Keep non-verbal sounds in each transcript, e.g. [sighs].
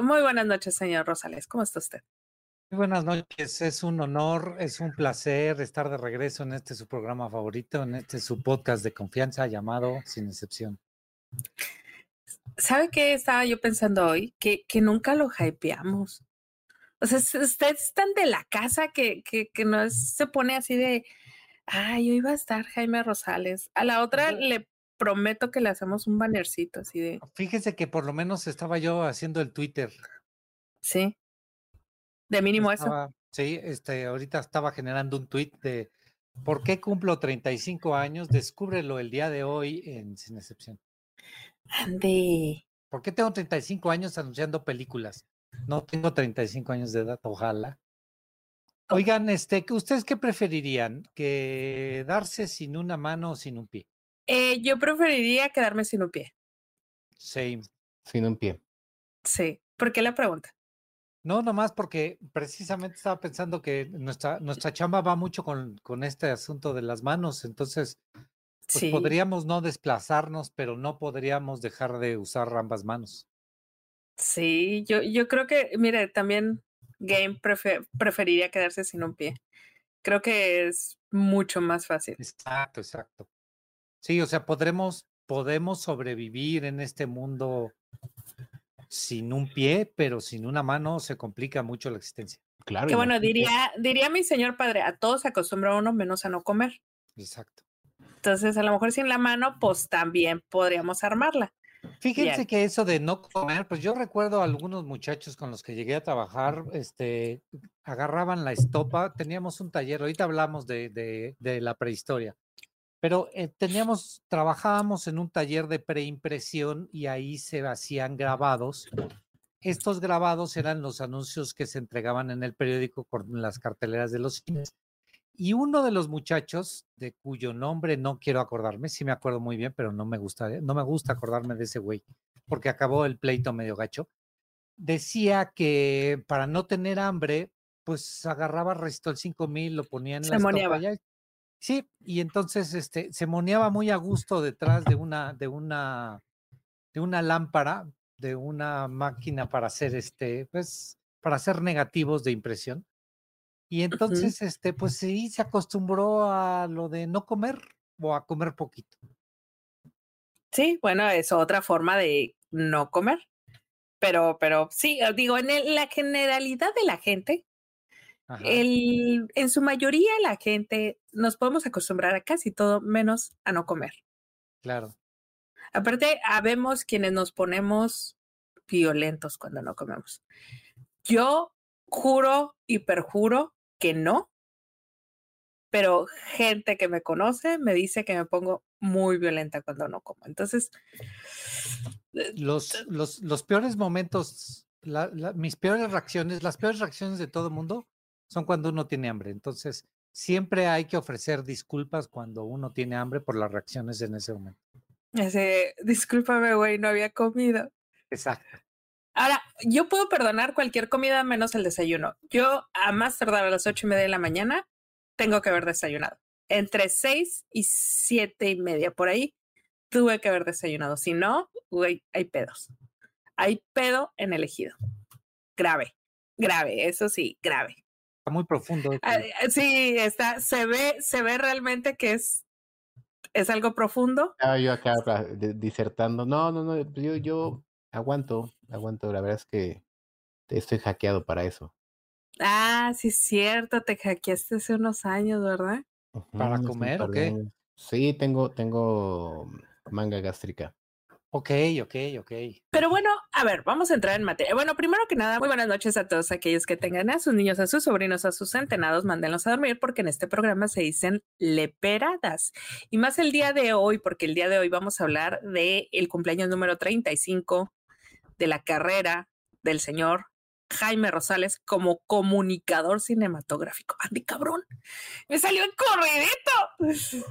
Muy buenas noches, señor Rosales. ¿Cómo está usted? Muy buenas noches. Es un honor, es un placer estar de regreso en este su programa favorito, en este su podcast de confianza llamado Sin Excepción. ¿Sabe qué estaba yo pensando hoy? Que, que nunca lo hypeamos. O sea, ustedes están de la casa que, que, que no se pone así de, ay, yo iba a estar Jaime Rosales. A la otra le prometo que le hacemos un bannercito así de. Fíjese que por lo menos estaba yo haciendo el Twitter. Sí. De mínimo eso. Sí, este, ahorita estaba generando un tweet de ¿por qué cumplo 35 años? Descúbrelo el día de hoy en Sin Excepción. Ande. ¿Por qué tengo 35 años anunciando películas? No tengo 35 años de edad, ojalá. Oigan, este, ¿ustedes qué preferirían? ¿Que darse sin una mano o sin un pie? Eh, yo preferiría quedarme sin un pie. Same. Sin un pie. Sí. ¿Por qué la pregunta? No, nomás porque precisamente estaba pensando que nuestra, nuestra chamba va mucho con, con este asunto de las manos, entonces pues podríamos no desplazarnos, pero no podríamos dejar de usar ambas manos. Sí, yo, yo creo que, mire, también Game preferiría quedarse sin un pie. Creo que es mucho más fácil. Exacto, exacto. Sí, o sea, podremos, podemos sobrevivir en este mundo sin un pie, pero sin una mano se complica mucho la existencia. Claro. Que bueno, diría, diría mi señor padre, a todos se acostumbra uno menos a no comer. Exacto. Entonces, a lo mejor sin la mano, pues también podríamos armarla. Fíjense que eso de no comer, pues yo recuerdo a algunos muchachos con los que llegué a trabajar, este, agarraban la estopa, teníamos un taller, ahorita hablamos de, de, de la prehistoria, pero eh, teníamos, trabajábamos en un taller de preimpresión y ahí se hacían grabados. Estos grabados eran los anuncios que se entregaban en el periódico con las carteleras de los cines. Y uno de los muchachos, de cuyo nombre no quiero acordarme, sí me acuerdo muy bien, pero no me gusta, no me gusta acordarme de ese güey, porque acabó el pleito medio gacho, decía que para no tener hambre, pues agarraba Restol 5000, lo ponía en la estopa Sí, y entonces este, se moneaba muy a gusto detrás de una, de una, de una lámpara, de una máquina para hacer este, pues, para hacer negativos de impresión. Y entonces, este, pues sí, se acostumbró a lo de no comer o a comer poquito. Sí, bueno, es otra forma de no comer. Pero, pero sí, digo, en la generalidad de la gente, el, en su mayoría la gente nos podemos acostumbrar a casi todo menos a no comer. Claro. Aparte, habemos quienes nos ponemos violentos cuando no comemos. Yo juro y perjuro que no, pero gente que me conoce me dice que me pongo muy violenta cuando no como. Entonces, eh, los, los, los peores momentos, mis peores reacciones, las peores reacciones de todo el mundo son cuando uno tiene hambre. Entonces, siempre hay que ofrecer disculpas cuando uno tiene hambre por las reacciones en ese momento. Ese, discúlpame, güey, no había comido. Exacto. Ahora, yo puedo perdonar cualquier comida menos el desayuno. Yo, a más tardar a las ocho y media de la mañana, tengo que haber desayunado. Entre seis y siete y media por ahí, tuve que haber desayunado. Si no, güey, hay pedos. Hay pedo en el ejido. Grave, grave, eso sí, grave muy profundo. Ah, eh, sí, está, se ve, se ve realmente que es, es algo profundo. Ah, yo acá disertando. No, no, no, yo, yo aguanto, aguanto. La verdad es que estoy hackeado para eso. Ah, sí es cierto, te hackeaste hace unos años, ¿verdad? ¿Para comer o qué? Sí, tengo, tengo manga gástrica. Ok, ok, ok. Pero bueno, a ver, vamos a entrar en materia. Bueno, primero que nada, muy buenas noches a todos aquellos que tengan a sus niños, a sus sobrinos, a sus centenados, mándenlos a dormir porque en este programa se dicen leperadas. Y más el día de hoy, porque el día de hoy vamos a hablar de el cumpleaños número 35 de la carrera del señor Jaime Rosales como comunicador cinematográfico. Andy, cabrón, me salió en corridito.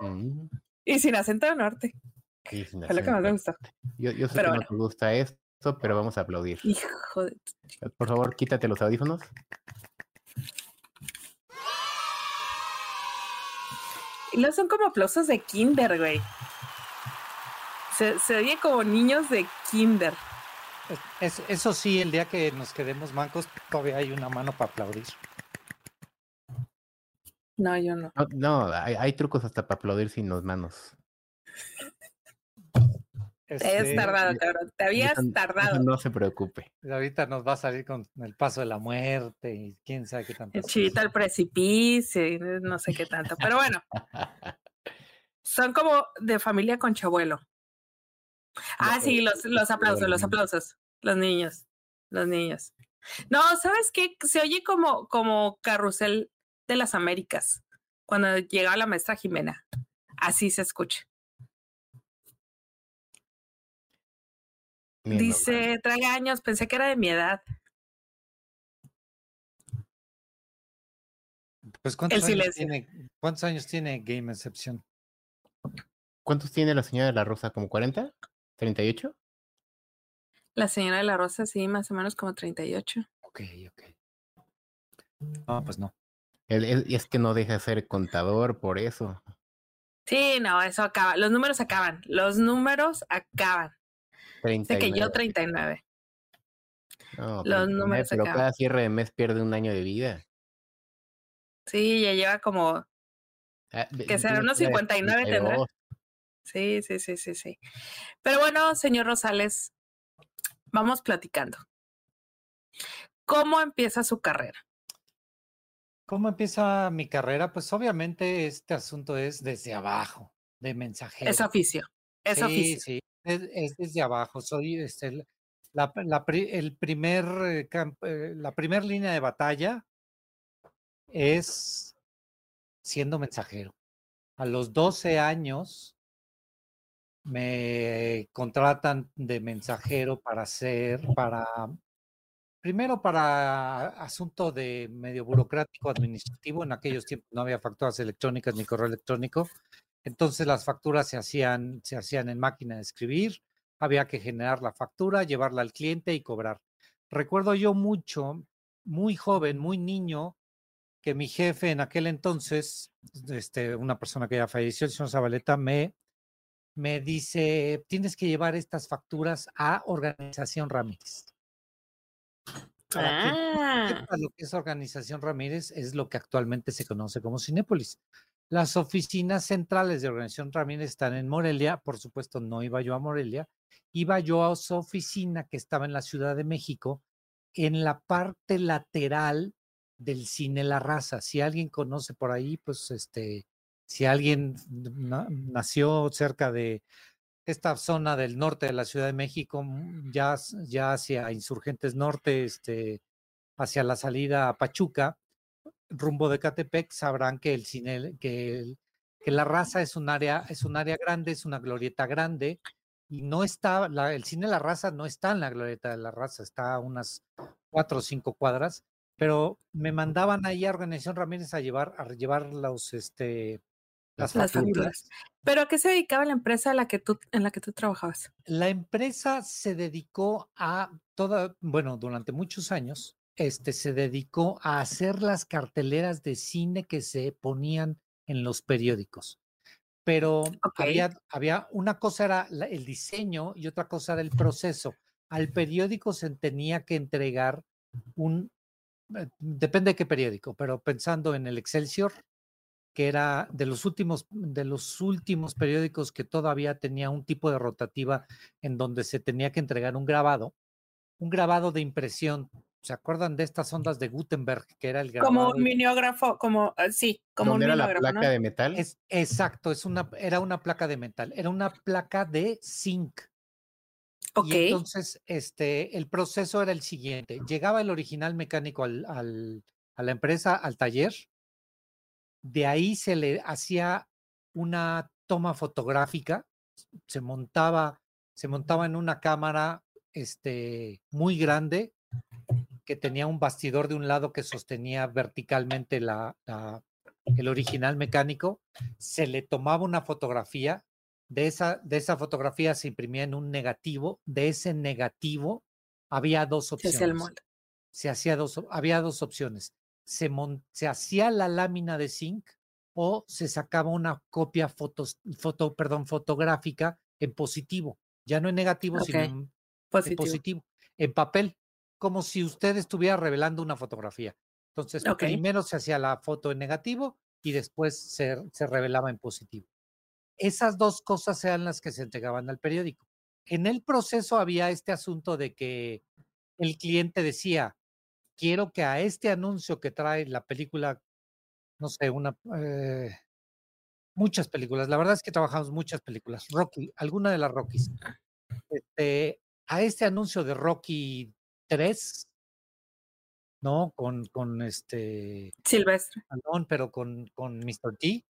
Mm. Y sin acento de norte. Es lo que más me gusta. Yo, yo sé que no te gusta esto, pero vamos a aplaudir. Hijo de... Por favor, quítate los audífonos. Y no son como aplausos de kinder, güey. Se, se oye como niños de kinder. Es- eso sí, el día que nos quedemos mancos, todavía hay una mano para aplaudir. No, yo no. No, no, hay, hay trucos hasta para aplaudir sin las manos. Te Este, habías tardado, cabrón. Te habías tardado. No se preocupe. ahorita nos va a salir con el paso de la muerte y quién sabe qué tanto. El chivito al precipicio, y no sé qué tanto. Pero bueno, [laughs] son como de familia con chabuelo. Ah, No, sí, los, los aplausos, los aplausos. Los niños, los niños. No, ¿sabes qué? Se oye como, como carrusel de las Américas, cuando llegaba la maestra Jimena. Así se escucha. Dice, trae años, pensé que era de mi edad. Pues ¿cuántos el años, silencio. tiene, ¿cuántos años tiene Game Exception? ¿Cuántos tiene la señora de la Rosa? ¿Como 40? ¿38? La señora de la Rosa, sí, más o menos como 38. Ok, ok. No, pues no. El- el- y es que no deja de ser contador por eso. Sí, no, eso acaba. Los números acaban. Los números acaban. Sé que yo 39. 39. No, los 39, números pero acaban. cada cierre de mes pierde un año de vida. Sí, ya lleva como. Ah, de- Que será unos que ir a 59 tendrá. 32. Sí, sí, sí, sí, sí. Pero bueno, señor Rosales, vamos platicando. ¿Cómo empieza su carrera? ¿Cómo empieza mi carrera? Pues obviamente este asunto es desde abajo, de mensajero. Es oficio. Es sí, oficio. sí, es, es desde abajo. Soy este, la, el primer, eh, eh, la primer línea de batalla es siendo mensajero. A los 12 años me contratan de mensajero para hacer, para, primero para asunto de medio burocrático administrativo. En aquellos tiempos no había facturas electrónicas ni correo electrónico. Entonces las facturas se hacían, se hacían en máquina de escribir, había que generar la factura, llevarla al cliente y cobrar. Recuerdo yo mucho, muy joven, muy niño, que mi jefe en aquel entonces, este, una persona que ya falleció, el señor Zabaleta, me, me dice, tienes que llevar estas facturas a Organización Ramírez. Para Ah, lo que es Organización Ramírez, es lo que actualmente se conoce como Cinépolis. Las oficinas centrales de Organización Ramírez están en Morelia. Por supuesto, no iba yo a Morelia. Iba yo a su oficina que estaba en la Ciudad de México, en la parte lateral del Cine La Raza. Si alguien conoce por ahí, pues este, si alguien na- nació cerca de esta zona del norte de la Ciudad de México, ya, ya hacia Insurgentes Norte, este, hacia la salida a Pachuca, rumbo de Catepec, sabrán que el cine, que, el- que la raza es un área, es un área grande, es una glorieta grande, y no está, la- el cine La Raza no está en la glorieta de la raza, está a unas cuatro o cinco cuadras, pero me mandaban ahí a Organización Ramírez a llevar, a llevar los, este, las Las facturas. ¿Pero a qué se dedicaba la empresa a la que tú, en la que tú trabajabas? La empresa se dedicó a toda, bueno, durante muchos años, este se dedicó a hacer las carteleras de cine que se ponían en los periódicos. Pero había, había una cosa era la- el diseño y otra cosa era el proceso. Al periódico se tenía que entregar un, eh, depende de qué periódico, pero pensando en el Excelsior, que era de los últimos, de los últimos periódicos que todavía tenía un tipo de rotativa en donde se tenía que entregar un grabado, un grabado de impresión. ¿Se acuerdan de estas ondas de Gutenberg, que era el grabado? Como un miniógrafo, como, sí, como un ¿Dónde era la placa ¿no? de metal? Es, exacto, es una, era una placa de metal, era una placa de zinc. Ok. Y entonces, este, el proceso era el siguiente. Llegaba el original mecánico al, al- a la empresa, al taller. De ahí se le hacía una toma fotográfica. Se montaba, se montaba en una cámara este, muy grande que tenía un bastidor de un lado que sostenía verticalmente la, la- el original mecánico. Se le tomaba una fotografía de esa, de esa fotografía se imprimía en un negativo. De ese negativo había dos opciones. Se hacía dos, había dos opciones. Se, mon- se hacía la lámina de zinc o se sacaba una copia fotos, foto, perdón, fotográfica en positivo. Ya no en negativo, sino Ok, en, positivo. en papel, como si usted estuviera revelando una fotografía. Entonces, primero se hacía la foto en negativo y después se, se revelaba en positivo. Esas dos cosas eran las que se entregaban al periódico. En el proceso había este asunto de que el cliente decía, quiero que a este anuncio que trae la película, no sé, una, eh, muchas películas, la verdad es que trabajamos muchas películas, Rocky, alguna de las Rockies, este, a este anuncio de Rocky 3, ¿no? Con, con este... Silvestre. pero con, con Mr. T,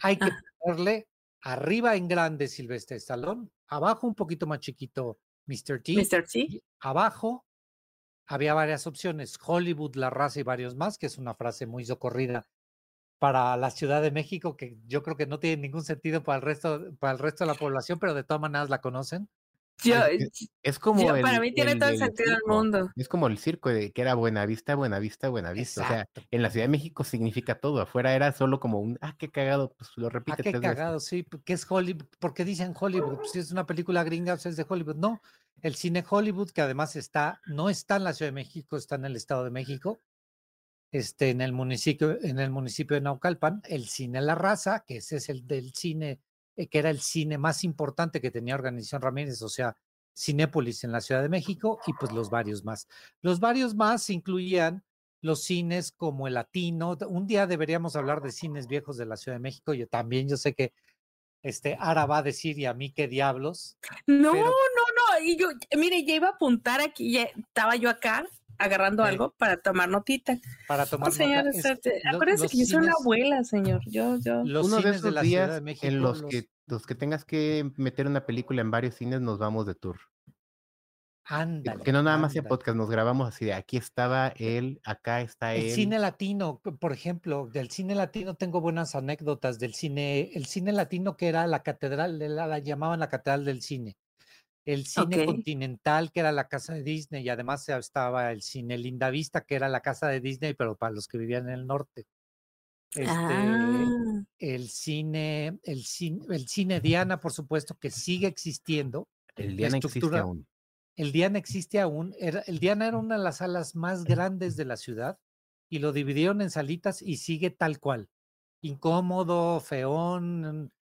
hay que ponerle arriba en grande Silvestre Stallone, abajo un poquito más chiquito Mr. T. Mr. T. Abajo había varias opciones, Hollywood, la raza y varios más, que es una frase muy socorrida para la Ciudad de México, que yo creo que no tiene ningún sentido para el resto, para el resto de la población, pero de todas maneras la conocen. Es, como para mí tiene todo el sentido del mundo. Es como el circo de que era buena vista, buena vista, buena vista. O sea, en la Ciudad de México significa todo. Afuera era solo como un ah, qué cagado, pues lo repite. Ah, qué cagado, sí, que es Hollywood, porque dicen Hollywood, pues, si es una película gringa, pues es de Hollywood. No, el cine Hollywood, que además está, no está en la Ciudad de México, está en el Estado de México, este, en el municipio, en el municipio de Naucalpan, el cine La Raza, que ese es el del cine, eh, que era el cine más importante que tenía Organización Ramírez, o sea, Cinépolis en la Ciudad de México, y pues los varios más. Los varios más incluían los cines como el latino. Un día deberíamos hablar de cines viejos de la Ciudad de México. Yo también, yo sé que este Ara va a decir, y a mí qué diablos. No, no, no. Y yo, mire, ya iba a apuntar aquí, ya estaba yo acá agarrando algo para tomar notita. Para tomar notita. Este, acuérdense que yo soy una abuela, señor. Yo, yo. Los Uno de esos de días de México, en los, que los que tengas que meter una película en varios cines, nos vamos de tour. Ándale. Que no nada más sea podcast, nos grabamos así de aquí estaba él, acá está él. El cine latino, por ejemplo, del cine latino tengo buenas anécdotas del cine, el cine latino que era la catedral, la, la llamaban la catedral del cine. El cine continental, que era la casa de Disney, y además estaba el cine Linda Vista, que era la casa de Disney, pero para los que vivían en el norte. Este, ah. el cine, el cine, el cine Diana, por supuesto, que sigue existiendo. El Diana existe aún el Diana existe aún. el Diana era una de las salas más grandes de la ciudad y lo dividieron en salitas y sigue tal cual. Incómodo, feón,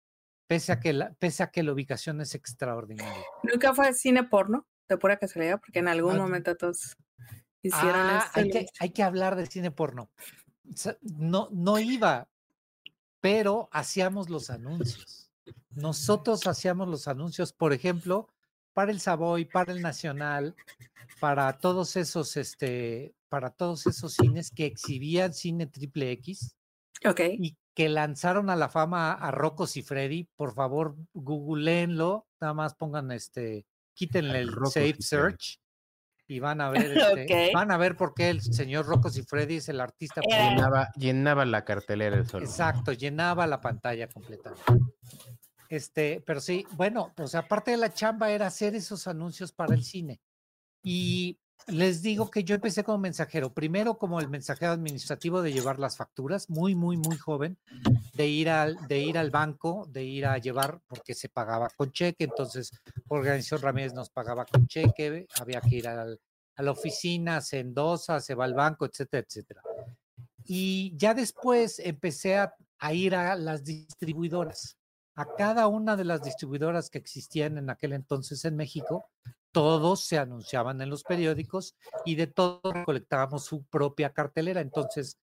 pese a que la, pese a que la ubicación es extraordinaria. Nunca fue cine porno, de pura casualidad, porque en algún momento todos hicieron ah, hay, que, hay que hablar de cine porno. No, no iba, pero hacíamos los anuncios. Nosotros hacíamos los anuncios, por ejemplo, para el Savoy, para el Nacional, para todos esos, este, para todos esos cines que exhibían cine triple X. Ok. Y que lanzaron a la fama a Rocos y Freddy. Por favor, googleenlo. Nada más pongan este, quítenle [laughs] el Safe Search y van a ver, [laughs] este, van a ver por qué el señor Rocos y Freddy es el artista. Llenaba, llenaba la cartelera el sol. Exacto, llenaba la pantalla completamente. Este, pero sí, bueno, pues aparte de la chamba era hacer esos anuncios para el cine. Y les digo que yo empecé como mensajero, primero como el mensajero administrativo de llevar las facturas, muy, muy, muy joven, de ir al, de ir al banco, de ir a llevar, porque se pagaba con cheque, entonces Organización Ramírez nos pagaba con cheque, había que ir a la oficina, se endosa, se va al banco, etcétera, etcétera. Y ya después empecé a ir a las distribuidoras a cada una de las distribuidoras que existían en aquel entonces en México, todos se anunciaban en los periódicos y de todos recolectábamos su propia cartelera. Entonces,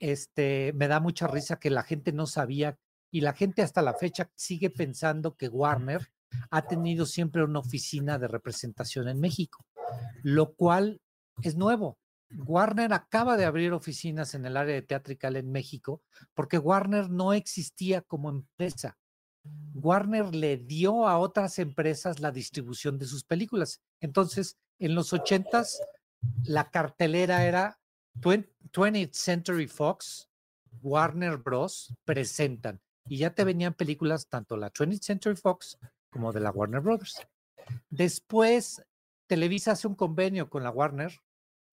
este, me da mucha risa que la gente no sabía y la gente hasta la fecha sigue pensando que Warner ha tenido siempre una oficina de representación en México, lo cual es nuevo. Warner acaba de abrir oficinas en el área de teatrical en México porque Warner no existía como empresa. Warner le dio a otras empresas la distribución de sus películas. Entonces, en los ochentas, la cartelera era 20th Century Fox, Warner Bros. presentan. Y ya te venían películas tanto la 20th Century Fox como de la Warner Brothers. Después, Televisa hace un convenio con la Warner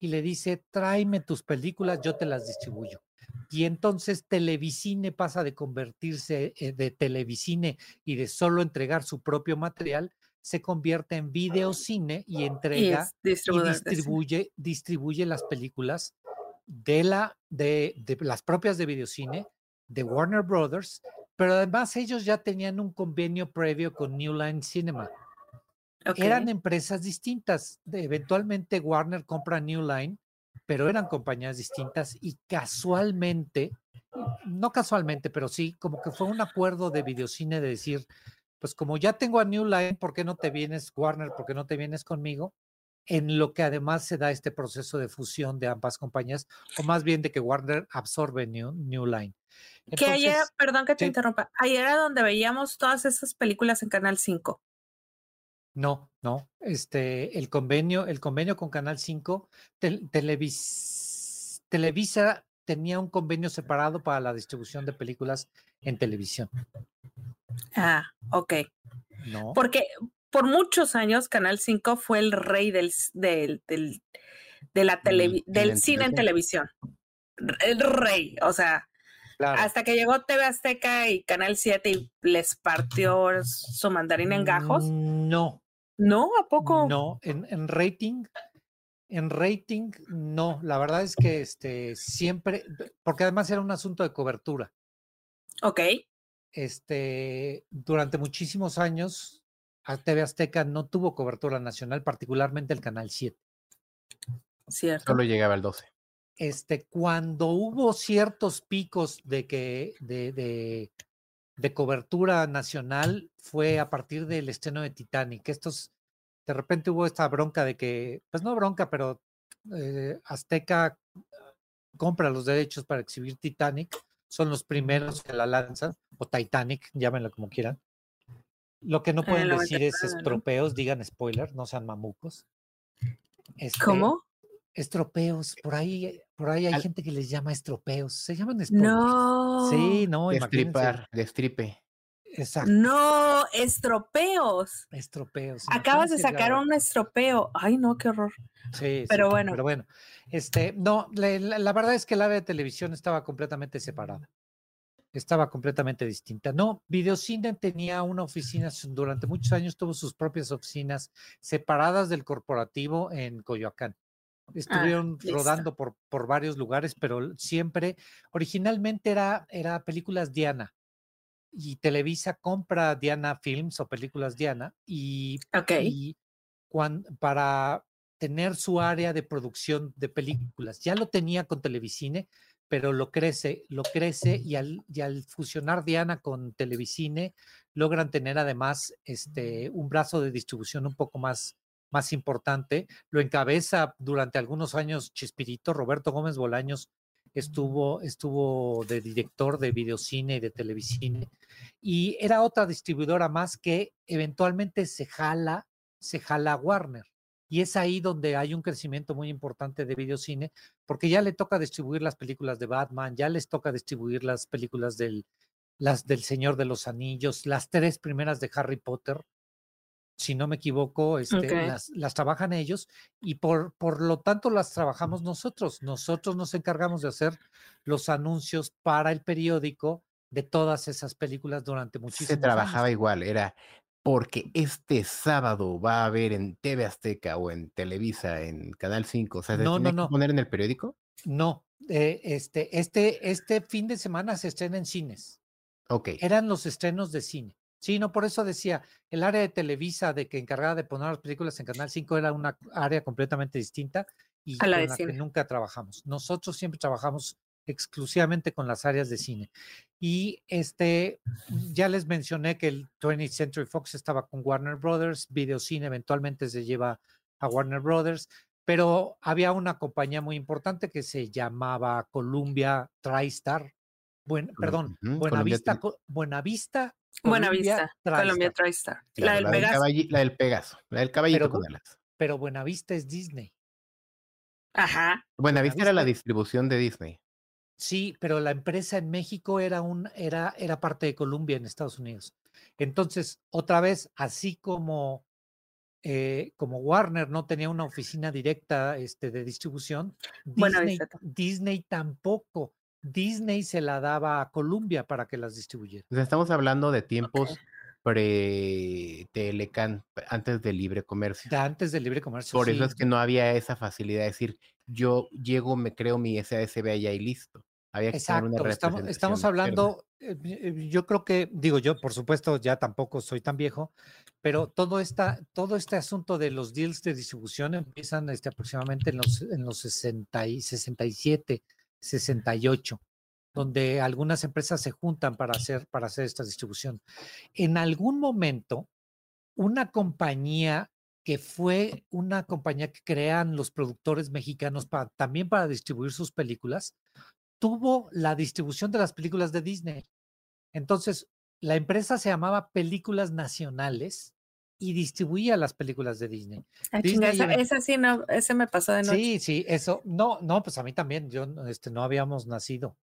y le dice, tráeme tus películas, yo te las distribuyo y entonces Televisine pasa de convertirse eh, de Televisine y de solo entregar su propio material se convierte en videocine y entrega y, distribuye, distribuye las películas de, la, de, de las propias de videocine de Warner Brothers, pero además ellos ya tenían un convenio previo con New Line Cinema. Eran empresas distintas. eventualmente Warner compra New Line, pero eran compañías distintas y casualmente, no casualmente, pero sí, como que fue un acuerdo de videocine de decir, pues como ya tengo a New Line, ¿por qué no te vienes, Warner? ¿Por qué no te vienes conmigo? En lo que además se da este proceso de fusión de ambas compañías, o más bien de que Warner absorbe New, New Line. que ayer, perdón que te interrumpa, ayer era donde veíamos todas esas películas en Canal 5. No, no. Este, el convenio, el convenio con Canal 5, Televisa tenía un convenio separado para la distribución de películas en televisión. Ah, ok. No. Porque por muchos años Canal 5 fue el rey del, del, del de la del cine en televisión. El rey, o sea, hasta que llegó TV Azteca y Canal 7 y les partió su mandarín en gajos. No. ¿No? ¿A poco? No, en, en rating, en rating, no. La verdad es que este siempre, porque además era un asunto de cobertura. Ok este, durante muchísimos años, TV Azteca no tuvo cobertura nacional, particularmente el Canal 7. Cierto. Solo llegaba el 12. Este, cuando hubo ciertos picos de que, de, de, de cobertura nacional, fue a partir del estreno de Titanic. Estos, de repente hubo esta bronca de que, pues no bronca, pero eh, Azteca compra los derechos para exhibir Titanic son los primeros que la lanzan, o Titanic, llámenlo como quieran. Lo que no pueden decir es estropeos, digan spoiler, no sean mamucos. Este, ¿Cómo? Estropeos, por ahí, por ahí hay gente que les llama estropeos, se llaman spoilers. No. Sí, no, Destripar, destripe. Exacto. No, estropeos. Estropeos. Acabas de sacar un estropeo. Ay, no, qué horror. Sí, pero bueno. Pero bueno, este, no, la, verdad es que el área de televisión estaba completamente separada. Estaba completamente distinta. No, Videocine tenía una oficina, durante muchos años tuvo sus propias oficinas separadas del corporativo en Coyoacán. Ah, Estuvieron rodando por, por varios lugares, pero siempre, originalmente era, era películas Diana y Televisa compra Diana Films o películas Diana y, y para tener su área de producción de películas. Ya lo tenía con Televicine, pero lo crece, lo crece y al, y al fusionar Diana con Televicine logran tener además este, un brazo de distribución un poco más, más importante. Lo encabeza durante algunos años Chispirito, Roberto Gómez Bolaños estuvo, estuvo de director de videocine y de televicine, y era otra distribuidora más que eventualmente se jala, se jala Warner. Y es ahí donde hay un crecimiento muy importante de videocine, porque ya le toca distribuir las películas de Batman, ya les toca distribuir las películas del, las del Señor de los Anillos, las tres primeras de Harry Potter, si no me equivoco, este, las, trabajan ellos y por, por lo tanto las trabajamos nosotros. Nosotros nos encargamos de hacer los anuncios para el periódico de todas esas películas durante muchísimos Se trabajaba igual, era porque este sábado va a haber en TV Azteca o en Televisa, en Canal 5, o sea, ¿se no, no, no. poner en el periódico? No, eh, este, este, este fin de semana se estrena en cines. Ok. Eran los estrenos de cine. Sí, no, por eso decía, el área de Televisa de que encargada de poner las películas en Canal 5 era una área completamente distinta y con la que nunca trabajamos. Nosotros siempre trabajamos exclusivamente con las áreas de cine. Y este, ya les mencioné que el 20th Century Fox estaba con Warner Brothers, Videocine eventualmente se lleva a Warner Brothers, pero había una compañía muy importante que se llamaba Columbia TriStar, Buen, perdón, Buenavista, Buenavista Buenavista, Colombia TriStar. La, del Pegaso. la del Pegaso, la del caballito pero, Pero Buenavista es Disney. Ajá. Buenavista, era la distribución de Disney. Sí, pero la empresa en México era, un, era, era parte de Columbia en Estados Unidos. Entonces, otra vez, así como, eh, como Warner no tenía una oficina directa este, de distribución, Disney, Disney tampoco. Disney se la daba a Columbia para que las distribuyera. estamos hablando de tiempos pre-Telecan, antes del libre comercio. antes del libre comercio. Por eso es que no había esa facilidad de decir, yo llego, me creo mi SASB allá y listo. Había que Exacto, estamos, estamos hablando, eh, eh, yo creo que, digo yo, por supuesto, ya tampoco soy tan viejo, pero todo, esta, todo este asunto de los deals de distribución empiezan este, aproximadamente en los, en los 60 y 67, 68 donde algunas empresas se juntan para hacer, para hacer esta distribución. En algún momento, una compañía que fue una compañía que crean los productores mexicanos para, también para distribuir sus películas, tuvo la distribución de las películas de Disney. Entonces, la empresa se llamaba Películas Nacionales y distribuía las películas de Disney. Ah, esa, sí, no, ese me pasó de noche. Sí, sí, eso, no, no, pues a mí también, yo, este, no habíamos nacido.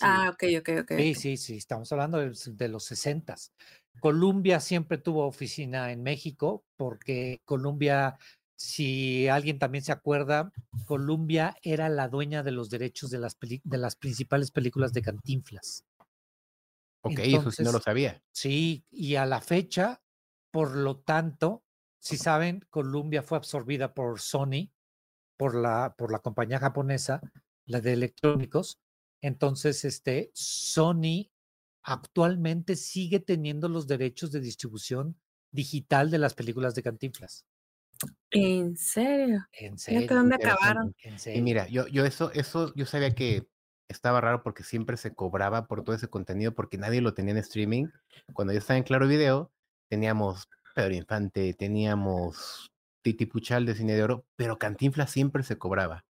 Ah, ok, ok, ok. Sí, sí, sí, estamos hablando de, los sesentas. Columbia siempre tuvo oficina en México porque Columbia, si alguien también se acuerda, Columbia era la dueña de los derechos de las, de las principales películas de Cantinflas. Ok, eso sí no lo sabía. Sí, y a la fecha, por lo tanto, si saben, Columbia fue absorbida por Sony, por la, por la compañía japonesa, la de electrónicos, entonces, este, Sony actualmente sigue teniendo los derechos de distribución digital de las películas de Cantinflas. ¿En serio? En serio. ¿Dónde acabaron? Y mira, yo, yo eso, eso, yo sabía que estaba raro porque siempre se cobraba por todo ese contenido porque nadie lo tenía en streaming. Cuando yo estaba en Claro Video, teníamos Pedro Infante, teníamos Titi Puchal de Cine de Oro, pero Cantinflas siempre se cobraba.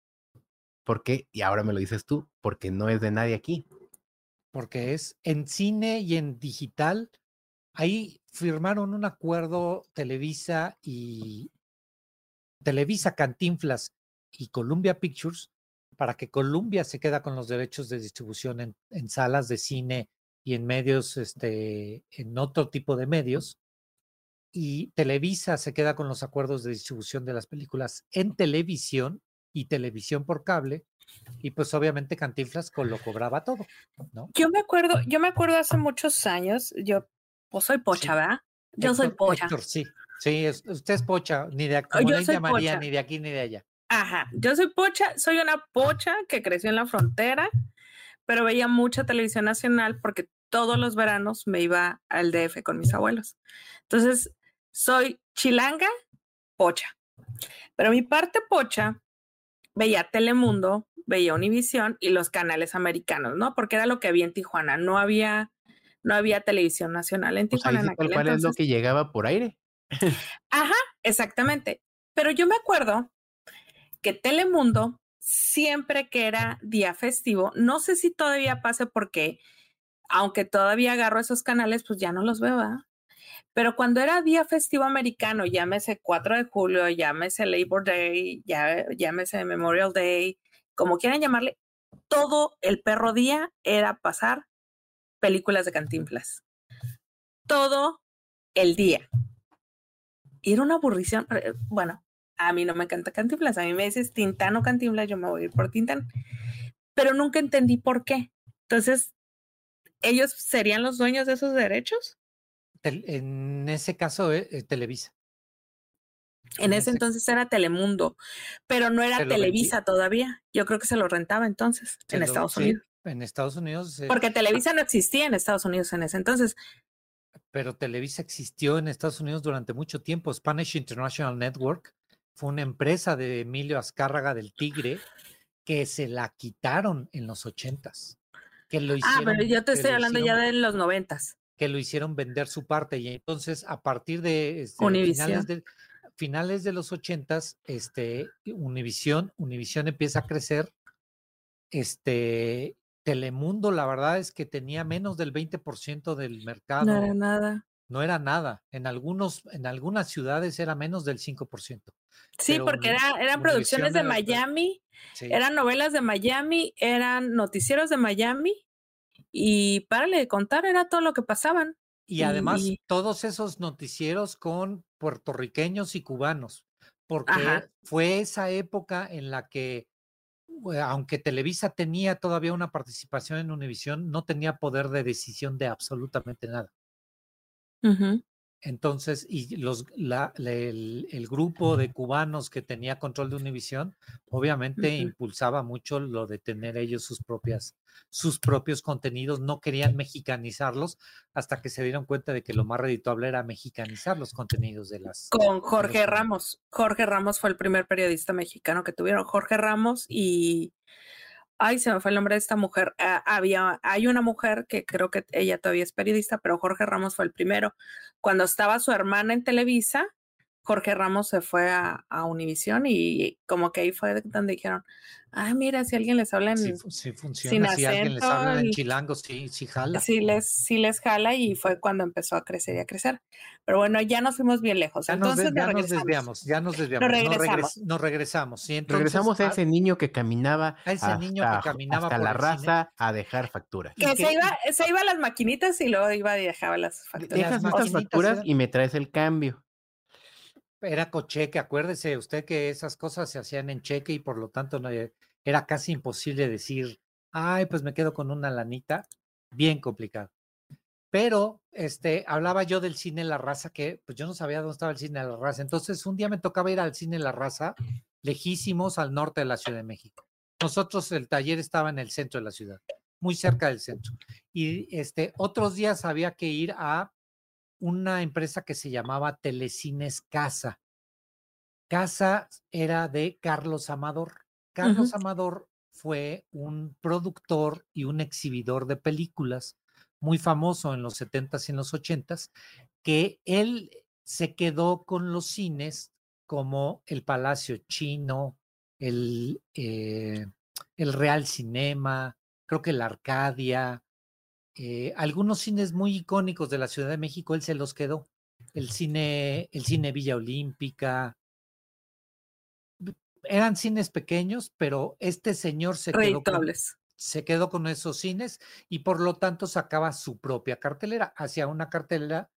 ¿Por qué? Y ahora me lo dices tú, porque no es de nadie aquí. Porque es en cine y en digital. Ahí firmaron un acuerdo Televisa y Televisa Cantinflas y Columbia Pictures para que Columbia se queda con los derechos de distribución en, en salas de cine y en medios, este, en otro tipo de medios. Y Televisa se queda con los acuerdos de distribución de las películas en televisión y televisión por cable y pues obviamente Cantinflas lo cobraba todo, ¿no? Yo me acuerdo, yo me acuerdo hace muchos años, yo pues soy pocha, ¿verdad? Yo soy pocha. sí, sí, usted es pocha, ni de de María, ni de aquí ni de allá. Ajá, yo soy pocha, soy una pocha que creció en la frontera, pero veía mucha televisión nacional porque todos los veranos me iba al DF con mis abuelos. Entonces, soy chilanga, pocha. Pero mi parte pocha veía Telemundo, veía Univisión y los canales americanos, ¿no? Porque era lo que había en Tijuana. No había, no había televisión nacional en Tijuana. ¿Cuál es lo que llegaba por aire? Ajá, exactamente. Pero yo me acuerdo que Telemundo, siempre que era día festivo, no sé si todavía pase porque, aunque todavía agarro esos canales, pues ya no los veo, ¿verdad? Pero cuando era día festivo americano, llámese 4 de julio, llámese Labor Day, llámese Memorial Day, como quieran llamarle, todo el perro día era pasar películas de cantinflas. Todo el día. Y era una aburrición. Eh, bueno, a mí no me encanta cantinflas. A mí me dices Tintán o cantinflas, yo me voy a ir por Tintán. Pero nunca entendí por qué. Entonces, ¿ellos serían los dueños de esos derechos? En ese caso, eh, eh, Televisa. En, ese, entonces era Telemundo, pero no era Televisa todavía. Yo creo que se lo rentaba entonces en Estados Unidos. En Estados Unidos. Eh, Porque Televisa no existía en Estados Unidos en ese entonces. Pero Televisa existió en Estados Unidos durante mucho tiempo. Spanish International Network fue una empresa de Emilio Azcárraga del Tigre que se la quitaron en los ochentas. Que lo hicieron, ah, pero yo te estoy hablando ya de los noventas que lo hicieron vender su parte. Y entonces, a partir de este, finales, de, finales de los ochentas, este, Univisión, Univisión empieza a crecer. Este, Telemundo, la verdad es que tenía menos del 20% del mercado. No era nada. No era nada. En algunos, en algunas ciudades era menos del 5%. Sí, porque era, eran producciones de Miami, eran novelas de Miami, eran noticieros de Miami y párale de contar, era todo lo que pasaban. Y además todos esos noticieros con puertorriqueños y cubanos, porque fue esa época en la que, eh, aunque Televisa tenía todavía una participación en Univisión, no tenía poder de decisión de absolutamente nada. Entonces, y los, la, el, el, grupo de cubanos que tenía control de Univisión, obviamente impulsaba mucho lo de tener ellos sus propias, sus propios contenidos, no querían mexicanizarlos hasta que se dieron cuenta de que lo más redituable era mexicanizar los contenidos de las. Con Jorge Ramos. Jorge Ramos fue el primer periodista mexicano que tuvieron. Jorge Ramos y ay, se me fue el nombre de esta mujer. Ah, había, hay una mujer que creo que ella todavía es periodista, pero Jorge Ramos fue el primero. Cuando estaba su hermana en Televisa, Jorge Ramos se fue a, a Univisión y como que ahí fue donde dijeron, ay, mira, si alguien les habla en sí, funciona, si alguien les habla en chilango, sí, sí jala. Sí les, sí les jala y fue cuando empezó a crecer y a crecer. Pero bueno, ya nos fuimos bien lejos. Ya, Entonces, nos, ya nos desviamos, ya nos desviamos. Nos regresamos. Nos, regresamos. regresamos a ese niño que caminaba a ese niño que caminaba hasta la raza a dejar facturas. Que, se, iba, se iba a las maquinitas y luego iba y dejaba las facturas. Dejas estas facturas y me traes el cambio era cocheque, acuérdese usted que esas cosas se hacían en cheque y por lo tanto no, era casi imposible decir, ay, pues me quedo con una lanita, bien complicado. Pero este, hablaba yo del cine La Raza, que pues yo no sabía dónde estaba el cine La Raza. Entonces un día me tocaba ir al cine La Raza, lejísimos al norte de la Ciudad de México. Nosotros, el taller estaba en el centro de la ciudad, muy cerca del centro. Y este, otros días había que ir a una empresa que se llamaba Telecines Casa. Casa era de Carlos Amador. Carlos Amador fue un productor y un exhibidor de películas muy famoso en los 70s y en los 80s, que él se quedó con los cines como el Palacio Chino, el, eh, el Real Cinema, creo que la Arcadia, eh, algunos cines muy icónicos de la Ciudad de México, él se los quedó. El cine, el cine Villa Olímpica. Eran cines pequeños, pero este señor se quedó, con, se quedó con esos cines y por lo tanto sacaba su propia cartelera. Hacía una cartelera